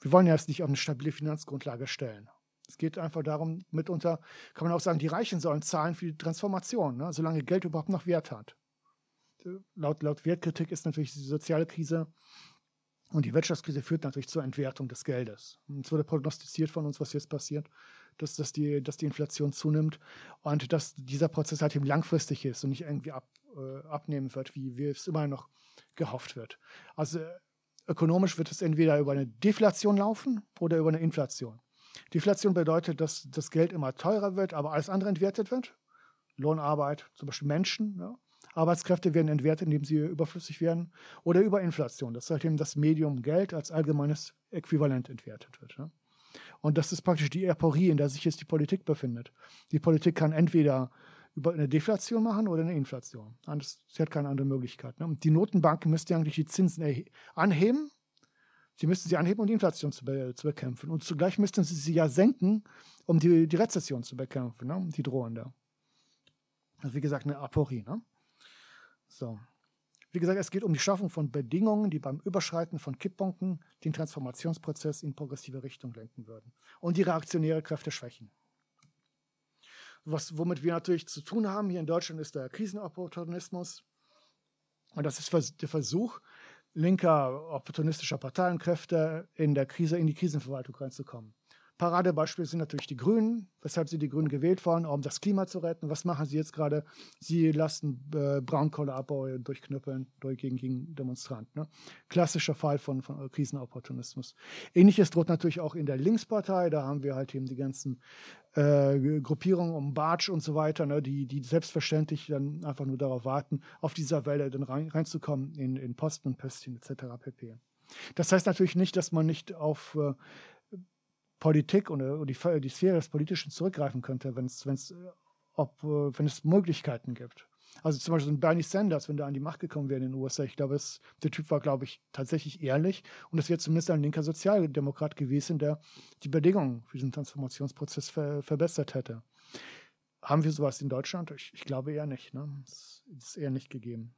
Wir wollen ja jetzt nicht auf eine stabile Finanzgrundlage stellen. Es geht einfach darum, mitunter kann man auch sagen, die Reichen sollen zahlen für die Transformation, ne? solange Geld überhaupt noch Wert hat. Laut, laut Wertkritik ist natürlich die soziale Krise und die Wirtschaftskrise führt natürlich zur Entwertung des Geldes. Und es wurde prognostiziert von uns, was jetzt passiert, dass, dass, die, dass die Inflation zunimmt und dass dieser Prozess halt eben langfristig ist und nicht irgendwie ab, äh, abnehmen wird, wie, wie es immer noch gehofft wird. Also ökonomisch wird es entweder über eine Deflation laufen oder über eine Inflation. Deflation bedeutet, dass das Geld immer teurer wird, aber alles andere entwertet wird. Lohnarbeit, zum Beispiel Menschen. Ja. Arbeitskräfte werden entwertet, indem sie überflüssig werden. Oder über Inflation, dass halt eben das Medium Geld als allgemeines Äquivalent entwertet wird. Ja. Und das ist praktisch die Aporie, in der sich jetzt die Politik befindet. Die Politik kann entweder über eine Deflation machen oder eine Inflation. sie hat keine andere Möglichkeit. Ne? Und die Notenbanken müssten eigentlich die Zinsen anheben Sie müssten sie anheben, um die Inflation zu, be zu, bekämpfen. Und zugleich müssten sie sie ja senken, um die, die Rezession zu bekämpfen, ne? die drohende. Also wie gesagt, eine Aporie. Ne? So. Wie gesagt, es geht um die Schaffung von Bedingungen, die beim Überschreiten von Kipppunkten den Transformationsprozess in progressive Richtung lenken würden und die reaktionäre Kräfte schwächen. Was, womit wir natürlich zu tun haben hier in Deutschland, ist der Krisenopportunismus. Und das ist der Versuch, linker opportunistischer Parteienkräfte in der Krise, in die Krisenverwaltung reinzukommen. Paradebeispiel sind natürlich die Grünen, weshalb sie die Grünen gewählt wurden, um das Klima zu retten. Was machen sie jetzt gerade? Sie lassen äh, Braunkohleabbau durchknüppeln durch, gegen, gegen Demonstranten. Ne? Klassischer Fall von, von Krisenopportunismus. Ähnliches droht natürlich auch in der Linkspartei. Da haben wir halt eben die ganzen äh, Gruppierungen um Bartsch und so weiter, ne? die, die selbstverständlich dann einfach nur darauf warten, auf dieser Welle dann rein, reinzukommen in, in Posten und Pöstchen etc. pp. Das heißt natürlich nicht, dass man nicht auf äh, Politik oder die, die Sphäre des Politischen zurückgreifen könnte, wenn's, wenn's, ob, äh, wenn es Möglichkeiten gibt. Also zum Beispiel so ein Bernie Sanders, wenn der an die Macht gekommen wäre in den USA, ich glaube, es, der Typ war, glaube ich, tatsächlich ehrlich und es wäre zumindest ein linker Sozialdemokrat gewesen, der die Bedingungen für diesen Transformationsprozess ver, verbessert hätte. Haben wir sowas in Deutschland? Ich, ich glaube eher nicht. Ne? Das ist eher nicht gegeben.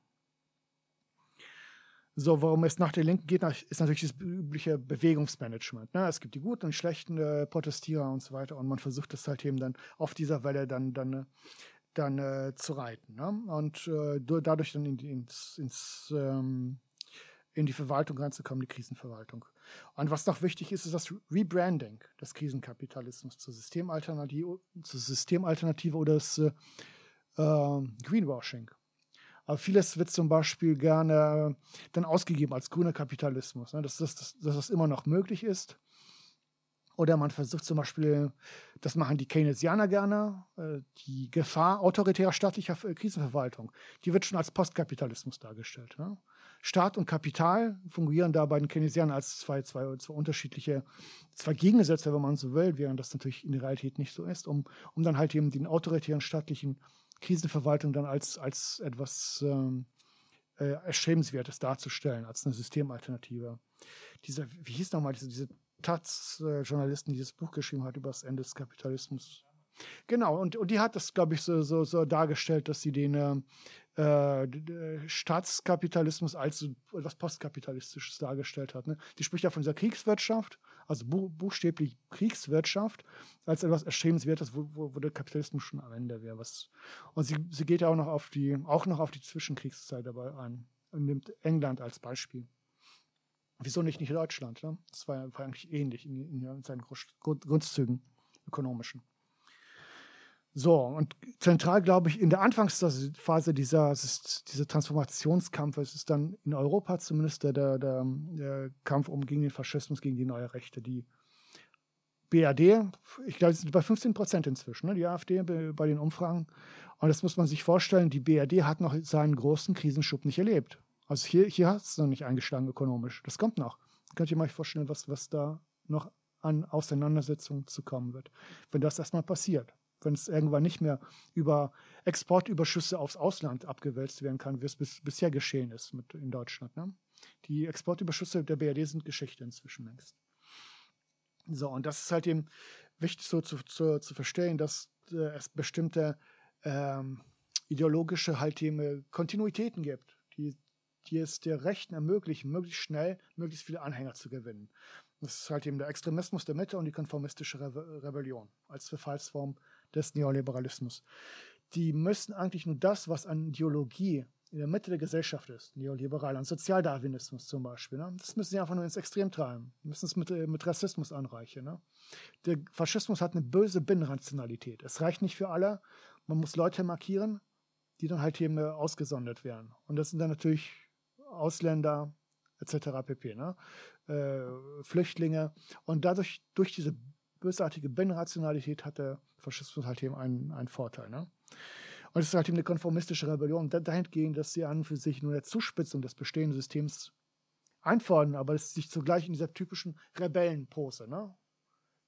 So, warum es nach der Linken geht, ist natürlich das übliche Bewegungsmanagement. Ne? Es gibt die guten und schlechten äh, Protestierer und so weiter und man versucht das halt eben dann auf dieser Welle dann, dann, dann äh, zu reiten. Ne? Und äh, dadurch dann in die, ins, ins, ähm, in die Verwaltung reinzukommen, die Krisenverwaltung. Und was noch wichtig ist, ist das Rebranding des Krisenkapitalismus zur Systemalternative, zur Systemalternative oder das äh, ähm, Greenwashing. Aber vieles wird zum Beispiel gerne dann ausgegeben als grüner Kapitalismus, ne? dass, das, dass, dass das immer noch möglich ist. Oder man versucht zum Beispiel, das machen die Keynesianer gerne, äh, die Gefahr autoritärer staatlicher Krisenverwaltung, die wird schon als Postkapitalismus dargestellt. Ne? Staat und Kapital fungieren da bei den Keynesianern als zwei, zwei, zwei unterschiedliche, zwei Gegensätze, wenn man so will, während das natürlich in der Realität nicht so ist, um, um dann halt eben den autoritären staatlichen Krisenverwaltung dann als, als etwas ähm, äh, Erstrebenswertes darzustellen, als eine Systemalternative. Diese, wie hieß nochmal diese, diese Taz-Journalisten, die dieses Buch geschrieben hat über das Ende des Kapitalismus. Genau, und, und die hat das, glaube ich, so, so, so dargestellt, dass sie den äh, äh, Staatskapitalismus als etwas Postkapitalistisches dargestellt hat. Ne? Die spricht ja von dieser Kriegswirtschaft, also bu buchstäblich Kriegswirtschaft, als etwas Erstrebenswertes, wo, wo, wo der Kapitalismus schon am Ende wäre. Was. Und sie, sie geht ja auch noch auf die, auch noch auf die Zwischenkriegszeit dabei ein und nimmt England als Beispiel. Wieso nicht, nicht Deutschland? Ne? Das war, war eigentlich ähnlich in, in seinen Grundzügen ökonomischen. So, und zentral, glaube ich, in der Anfangsphase dieser, dieser Transformationskampfes ist dann in Europa zumindest der, der, der, Kampf um gegen den Faschismus, gegen die neue Rechte. Die BRD, ich glaube, sind bei 15 Prozent inzwischen, ne, die AfD bei den Umfragen. Und das muss man sich vorstellen, die BRD hat noch seinen großen Krisenschub nicht erlebt. Also hier, hier hat es noch nicht eingeschlagen ökonomisch. Das kommt noch. Könnt ihr mal vorstellen, was, was da noch an Auseinandersetzungen zu kommen wird, wenn das erstmal passiert. Wenn es irgendwann nicht mehr über Exportüberschüsse aufs Ausland abgewälzt werden kann, wie es bis, bisher geschehen ist mit, in Deutschland. Ne? Die Exportüberschüsse der BRD sind Geschichte inzwischen längst. So, und das ist halt eben wichtig so zu, zu, zu verstehen, dass äh, es bestimmte ähm, ideologische halt eben äh, Kontinuitäten gibt, die die es der Rechten ermöglichen, möglichst schnell möglichst viele Anhänger zu gewinnen. Das ist halt eben der Extremismus der Mitte und die konformistische Re Rebellion als Verfallsform des Neoliberalismus. Die müssen eigentlich nur das, was an Ideologie in der Mitte der Gesellschaft ist, neoliberal, an Sozialdarwinismus zum Beispiel, ne? das müssen sie einfach nur ins Extrem treiben, müssen es mit, äh, mit Rassismus anreichen. Ne? Der Faschismus hat eine böse Binnenrationalität. Es reicht nicht für alle, man muss Leute markieren, die dann halt eben ausgesondert werden. Und das sind dann natürlich Ausländer etc. pp. Ne? Äh, Flüchtlinge. Und dadurch, durch diese bösartige Binnenrationalität hat der Faschismus halt eben einen, einen Vorteil. Ne? Und es ist halt eben eine konformistische Rebellion dahingehend, dass sie an für sich nur eine Zuspitzung des bestehenden Systems einfordern, aber es sich zugleich in dieser typischen Rebellenpose ne,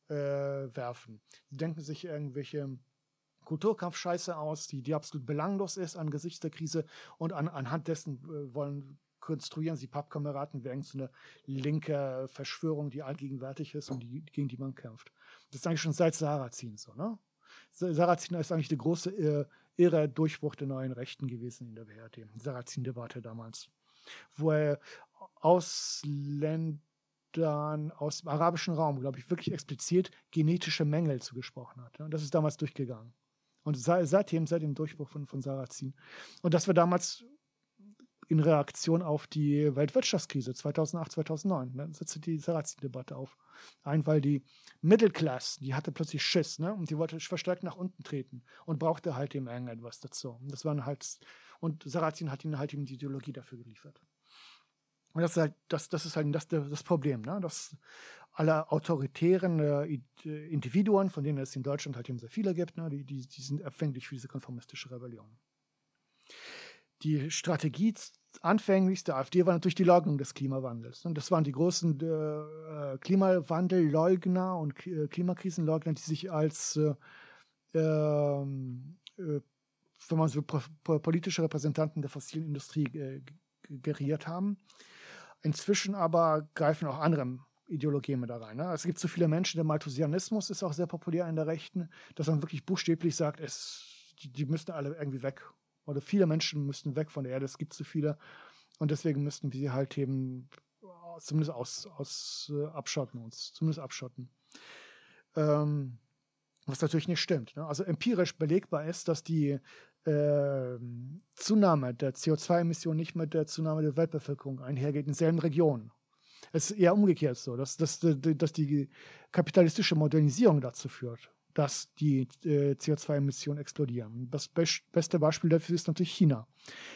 äh, werfen. Sie denken sich irgendwelche Kulturkampfscheiße aus, die, die absolut belanglos ist angesichts der Krise und an, anhand dessen äh, wollen konstruieren sie Pappkameraden wie so eine linke Verschwörung, die allgegenwärtig ist und die, gegen die man kämpft. Das ist eigentlich schon seit Sarrazin so, ne? Sarrazin ist eigentlich der große äh, irre Durchbruch der neuen Rechten gewesen in der BRD. Sarrazin-Debatte damals. Wo er Ausländern aus dem arabischen Raum, glaube ich, wirklich explizit genetische Mängel zugesprochen hat. Und das ist damals durchgegangen. Und seitdem, seit dem Durchbruch von, von Sarrazin. Und das war damals in Reaktion auf die Weltwirtschaftskrise 2008, 2009. Ne? Dann setzte die Sarrazin-Debatte auf. Ein, weil die Mittelklasse, die hatte plötzlich Schiss, ne? Und die wollte verstärkt nach unten treten und brauchte halt eben irgendetwas dazu. Und das waren halt, und Sarrazin hat ihnen halt eben die Ideologie dafür geliefert. Und das ist halt, das, das ist halt das, das Problem, ne? Dass alle autoritären äh, Individuen, von denen es in Deutschland halt eben sehr viele gibt, ne? die, die, die sind empfänglich für diese konformistische Rebellion die Strategie anfänglich der AfD war natürlich die Leugnung des Klimawandels. Und das waren die großen äh, Klimawandelleugner und äh, Klimakrisenleugner, die sich als, äh, ähm, äh, wenn man so politische Repräsentanten der fossilen Industrie äh, geriert haben. Inzwischen aber greifen auch andere Ideologien mit da rein. Ne? Es gibt so viele Menschen, der Malthusianismus ist auch sehr populär in der Rechten, dass man wirklich buchstäblich sagt, es, die, die müssten alle irgendwie weg oder viele Menschen müssten weg von der Erde, es gibt zu viele. Und deswegen müssten wir sie halt eben zumindest aus, aus äh, abschotten, uns zumindest abschotten. Ähm, was natürlich nicht stimmt. Ne? Also empirisch belegbar ist, dass die äh, Zunahme der CO2-Emissionen nicht mit der Zunahme der Weltbevölkerung einhergeht in selben Regionen. Es ist eher umgekehrt so, dass, dass, dass die kapitalistische Modernisierung dazu führt, dass die äh, CO2-Emissionen explodieren. Das be beste Beispiel dafür ist natürlich China.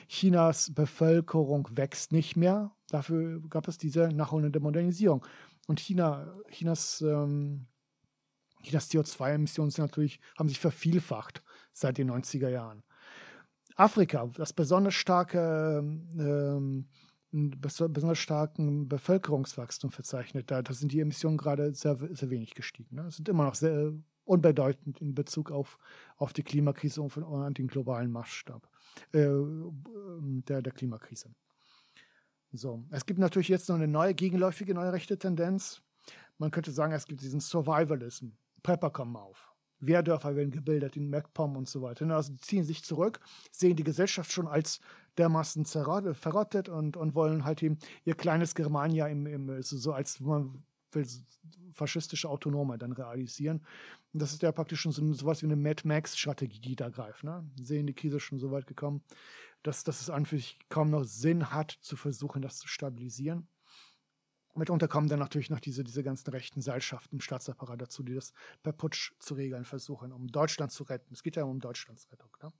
Chinas Bevölkerung wächst nicht mehr. Dafür gab es diese nachholende Modernisierung. Und China, Chinas, ähm, Chinas CO2-Emissionen sind natürlich, haben sich vervielfacht seit den 90er Jahren. Afrika, das besonders starke ähm, besonders starken Bevölkerungswachstum verzeichnet. Da, da sind die Emissionen gerade sehr, sehr wenig gestiegen. Ne? Sind immer noch sehr unbedeutend in Bezug auf, auf die Klimakrise und den globalen Maßstab äh, der, der Klimakrise. So, es gibt natürlich jetzt noch eine neue gegenläufige neue rechte Tendenz. Man könnte sagen, es gibt diesen Survivalism. Prepper kommen auf. Wehrdörfer werden gebildet in MacPom und so weiter. Also die ziehen sich zurück, sehen die Gesellschaft schon als dermaßen verrottet und, und wollen halt eben ihr kleines Germania im, im so, als will faschistische Autonome dann realisieren. Das ist ja praktisch schon so sowas wie eine Mad Max-Strategie, die da greift. Ne? Sehen die Krise schon so weit gekommen, dass, dass es an für sich kaum noch Sinn hat, zu versuchen, das zu stabilisieren. Mitunter kommen dann natürlich noch diese, diese ganzen rechten Seilschaften im Staatsapparat dazu, die das per Putsch zu regeln versuchen, um Deutschland zu retten. Es geht ja um Deutschlands Rettung. Ne?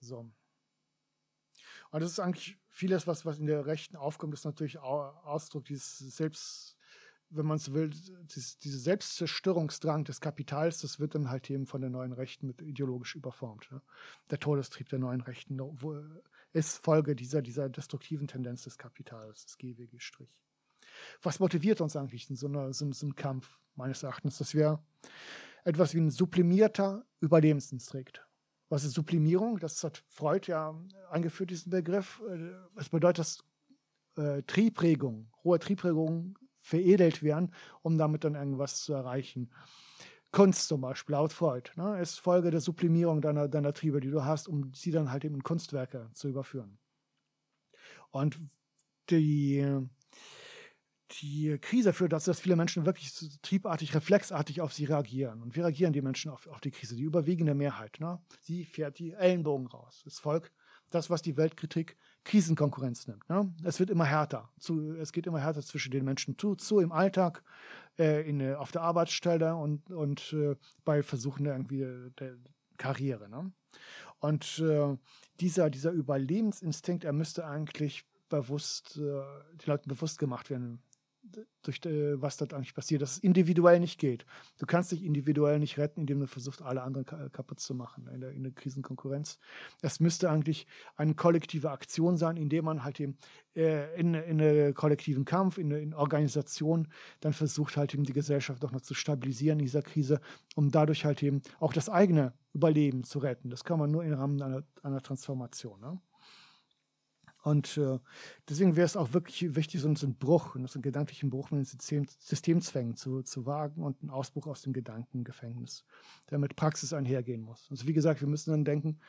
So. Und das ist eigentlich vieles, was, was in der Rechten aufkommt, ist natürlich Ausdruck dieses Selbst, wenn man es will, dieses, diese Selbstzerstörungsdrang des Kapitals, das wird dann halt eben von der neuen Rechten mit ideologisch überformt. Ne? Der Todestrieb der neuen Rechten ist Folge dieser, dieser destruktiven Tendenz des Kapitals, des gw Strich. Was motiviert uns eigentlich in so, einer, so, so einem Kampf, meines Erachtens, dass wir etwas wie ein sublimierter Überlebensinstinkt was ist Sublimierung? Das hat Freud ja eingeführt, diesen Begriff. Es bedeutet, dass äh, Triebregungen, hohe Triebregungen veredelt werden, um damit dann irgendwas zu erreichen. Kunst zum Beispiel, laut Freud, ne, ist Folge der Sublimierung deiner, deiner Triebe, die du hast, um sie dann halt eben in Kunstwerke zu überführen. Und die, die Krise führt dazu, dass viele Menschen wirklich triebartig, reflexartig auf sie reagieren. Und wie reagieren die Menschen auf, auf die Krise? Die überwiegende Mehrheit. Ne? Sie fährt die Ellenbogen raus. Das Volk, das, was die Weltkritik Krisenkonkurrenz nimmt. Ne? Es wird immer härter. Zu, es geht immer härter zwischen den Menschen zu, zu im Alltag, äh, in, auf der Arbeitsstelle und, und äh, bei Versuchen der, irgendwie der Karriere. Ne? Und äh, dieser, dieser Überlebensinstinkt, er müsste eigentlich bewusst, äh, den Leuten bewusst gemacht werden durch äh, was dort eigentlich passiert, dass es individuell nicht geht. Du kannst dich individuell nicht retten, indem du versuchst, alle anderen kaputt zu machen in der, in der Krisenkonkurrenz. Es müsste eigentlich eine kollektive Aktion sein, indem man halt eben äh, in, in einem kollektiven Kampf, in, in Organisation dann versucht halt eben die Gesellschaft doch noch zu stabilisieren in dieser Krise, um dadurch halt eben auch das eigene Überleben zu retten. Das kann man nur im Rahmen einer, einer Transformation. Ne? Und äh, deswegen wäre es auch wirklich wichtig, so, einen Bruch, so einen gedanklichen Bruch mit den System, Systemzwängen zu, zu wagen und einen Ausbruch aus dem Gedankengefängnis, der mit Praxis einhergehen muss. Also wie gesagt, wir müssen dann denken,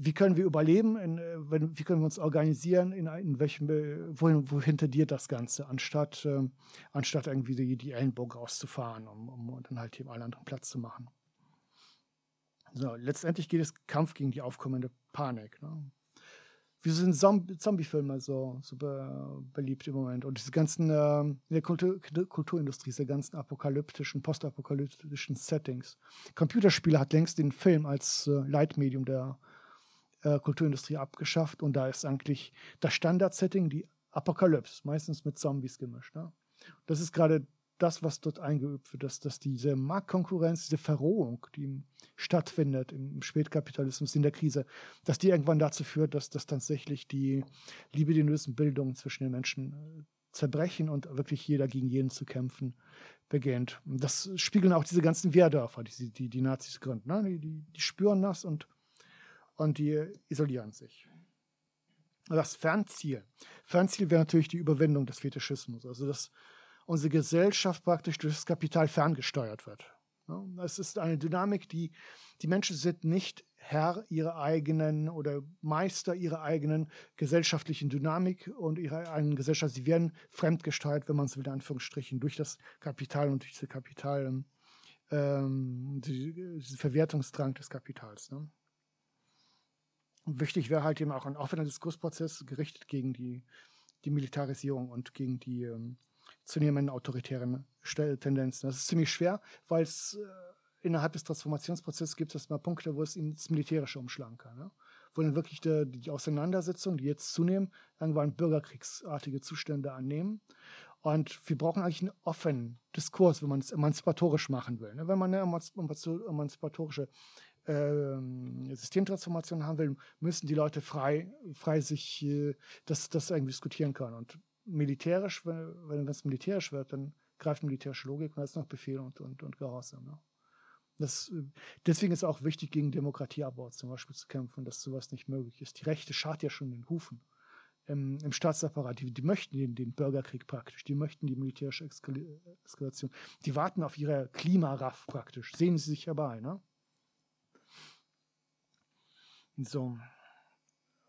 wie können wir überleben, in, äh, wenn, wie können wir uns organisieren, in, in welchem, wohin, wohin tendiert das Ganze, anstatt, äh, anstatt irgendwie die, die Ellenbogen rauszufahren, um, um dann halt eben allen anderen Platz zu machen. So, letztendlich geht es Kampf gegen die aufkommende Panik. Ne? Wieso sind Zombie-Filme so, be beliebt im Moment? Und diese ganzen, äh, in der Kultur Kulturindustrie, diese ganzen apokalyptischen, postapokalyptischen Settings. Computerspiele hat längst den Film als äh, Leitmedium der äh, Kulturindustrie abgeschafft und da ist eigentlich das Standard-Setting die Apokalypse, meistens mit Zombies gemischt. Ne? Das ist gerade das, was dort eingeübt wird, dass, dass diese Marktkonkurrenz, diese Verrohung, die stattfindet im Spätkapitalismus, in der Krise, dass die irgendwann dazu führt, dass, dass tatsächlich die libidinösen Bildungen zwischen den Menschen äh, zerbrechen und wirklich jeder gegen jeden zu kämpfen beginnt. Das spiegeln auch diese ganzen Wehrdörfer, die die, die Nazis gründen. Ne? Die, die, die spüren das und, und die isolieren sich. Das Fernziel. Fernziel wäre natürlich die Überwindung des Fetischismus. Also das unsere Gesellschaft praktisch durch das Kapital ferngesteuert wird. Es ist eine Dynamik, die die Menschen sind nicht Herr ihrer eigenen oder Meister ihrer eigenen gesellschaftlichen Dynamik und ihrer eigenen Gesellschaft. Sie werden fremdgesteuert, wenn man es will, in Anführungsstrichen, durch das Kapital und durch diese Kapital, ähm, diesen Verwertungsdrang des Kapitals. Ne? wichtig wäre halt eben auch ein offener Diskursprozess gerichtet gegen die die Militarisierung und gegen die ähm, zunehmenden autoritären Tendenzen. Das ist ziemlich schwer, weil es äh, innerhalb des Transformationsprozesses gibt es mal Punkte, wo es ins Militärische umschlagen kann. Ne? Wo dann wirklich die, die Auseinandersetzungen, die jetzt zunehmen, irgendwann bürgerkriegsartige Zustände annehmen. Und wir brauchen eigentlich einen offenen Diskurs, wenn man es emanzipatorisch machen will. Ne? Wenn man eine emanzipatorische äh, Systemtransformation haben will, müssen die Leute frei, frei sich äh, das, das irgendwie diskutieren können. Und militärisch, wenn, wenn es militärisch wird, dann greift militärische Logik und das ist noch Befehl und, und, und Gehorsam. Ne? Das, deswegen ist auch wichtig, gegen Demokratieabbau zum Beispiel zu kämpfen, dass sowas nicht möglich ist. Die Rechte schart ja schon den Hufen im, im Staatsapparat. Die, die möchten den, den, Bürgerkrieg praktisch, die möchten die militärische Eskalation. Die warten auf ihre Klimaraff praktisch. Sehen sie sich herbei, ne? So.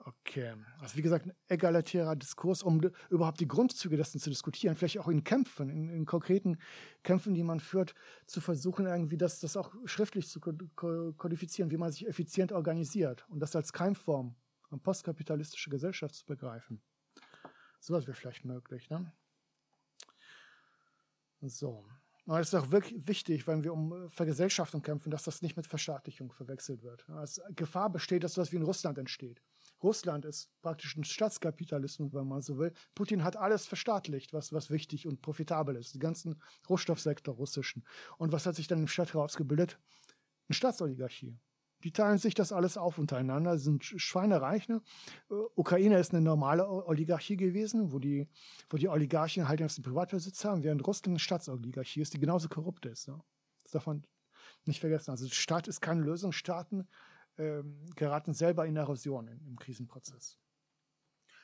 Okay. Also wie gesagt, ein egalitärer Diskurs, um überhaupt die Grundzüge dessen zu diskutieren, vielleicht auch in Kämpfen, in, in konkreten Kämpfen, die man führt, zu versuchen, irgendwie das, das auch schriftlich zu kodifizieren, wie man sich effizient organisiert und das als Keimform und postkapitalistische Gesellschaft zu begreifen. Sowas wäre vielleicht möglich, ne? So. Aber es ist auch wirklich wichtig, wenn wir um Vergesellschaftung kämpfen, dass das nicht mit Verstaatlichung verwechselt wird. Als Gefahr besteht, dass sowas wie in Russland entsteht. Russland ist praktisch ein Staatskapitalismus, wenn man so will. Putin hat alles verstaatlicht, was, was wichtig und profitabel ist. Den ganzen Rohstoffsektor russischen. Und was hat sich dann im Stadt herausgebildet? Eine Staatsoligarchie. Die teilen sich das alles auf untereinander, sind schweinereich. Ne? Äh, Ukraine ist eine normale Oligarchie gewesen, wo die, wo die Oligarchen halt den Privatbesitz haben, während Russland eine Staatsoligarchie ist, die genauso korrupt ist. Ne? Das darf man nicht vergessen. Also Staat ist keine Lösung. Staaten ähm, geraten selber in Erosion im, Krisenprozess.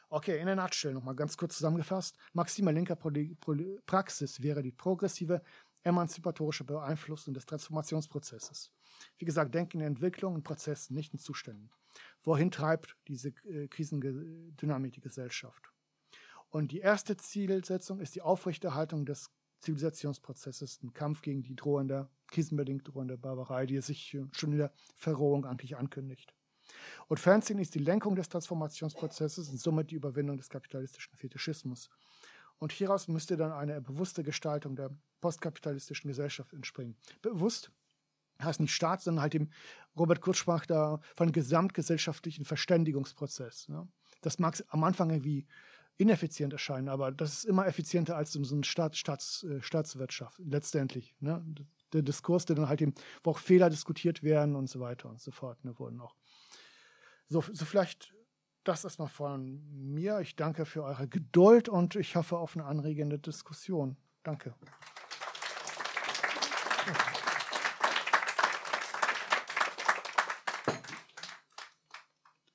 Okay, in der Nutshell nochmal ganz kurz zusammengefasst. Maxima linker Praxis wäre die progressive emanzipatorische Beeinflussung des Transformationsprozesses. Wie gesagt, denken in Entwicklung und Prozessen, nicht in Zuständen. Wohin treibt diese äh, Krisendynamik die Gesellschaft? Und die erste Zielsetzung ist die Aufrechterhaltung des Zivilisationsprozesses, ein Kampf gegen die drohende, krisenbedingt drohende Barbarei, die sich schon in der Verrohung eigentlich ankündigt. Und Fernsehen ist die Lenkung des Transformationsprozesses und somit die Überwindung des kapitalistischen Fetischismus. Und hieraus müsste dann eine bewusste Gestaltung der postkapitalistischen Gesellschaft entspringen. Bewusst heißt nicht Staat, sondern halt dem, Robert Kurz sprach da von gesamtgesellschaftlichen Verständigungsprozess. Ne? Das mag am Anfang irgendwie ineffizient erscheinen, aber das ist immer effizienter als so eine Staat, Staats, äh, Staatswirtschaft, letztendlich. Ne? Der Diskurs, der dann halt eben, wo auch Fehler diskutiert werden und so weiter und so fort, ne, wurden auch. So, so vielleicht das erstmal von mir. Ich danke für eure Geduld und ich hoffe auf eine anregende Diskussion. Danke.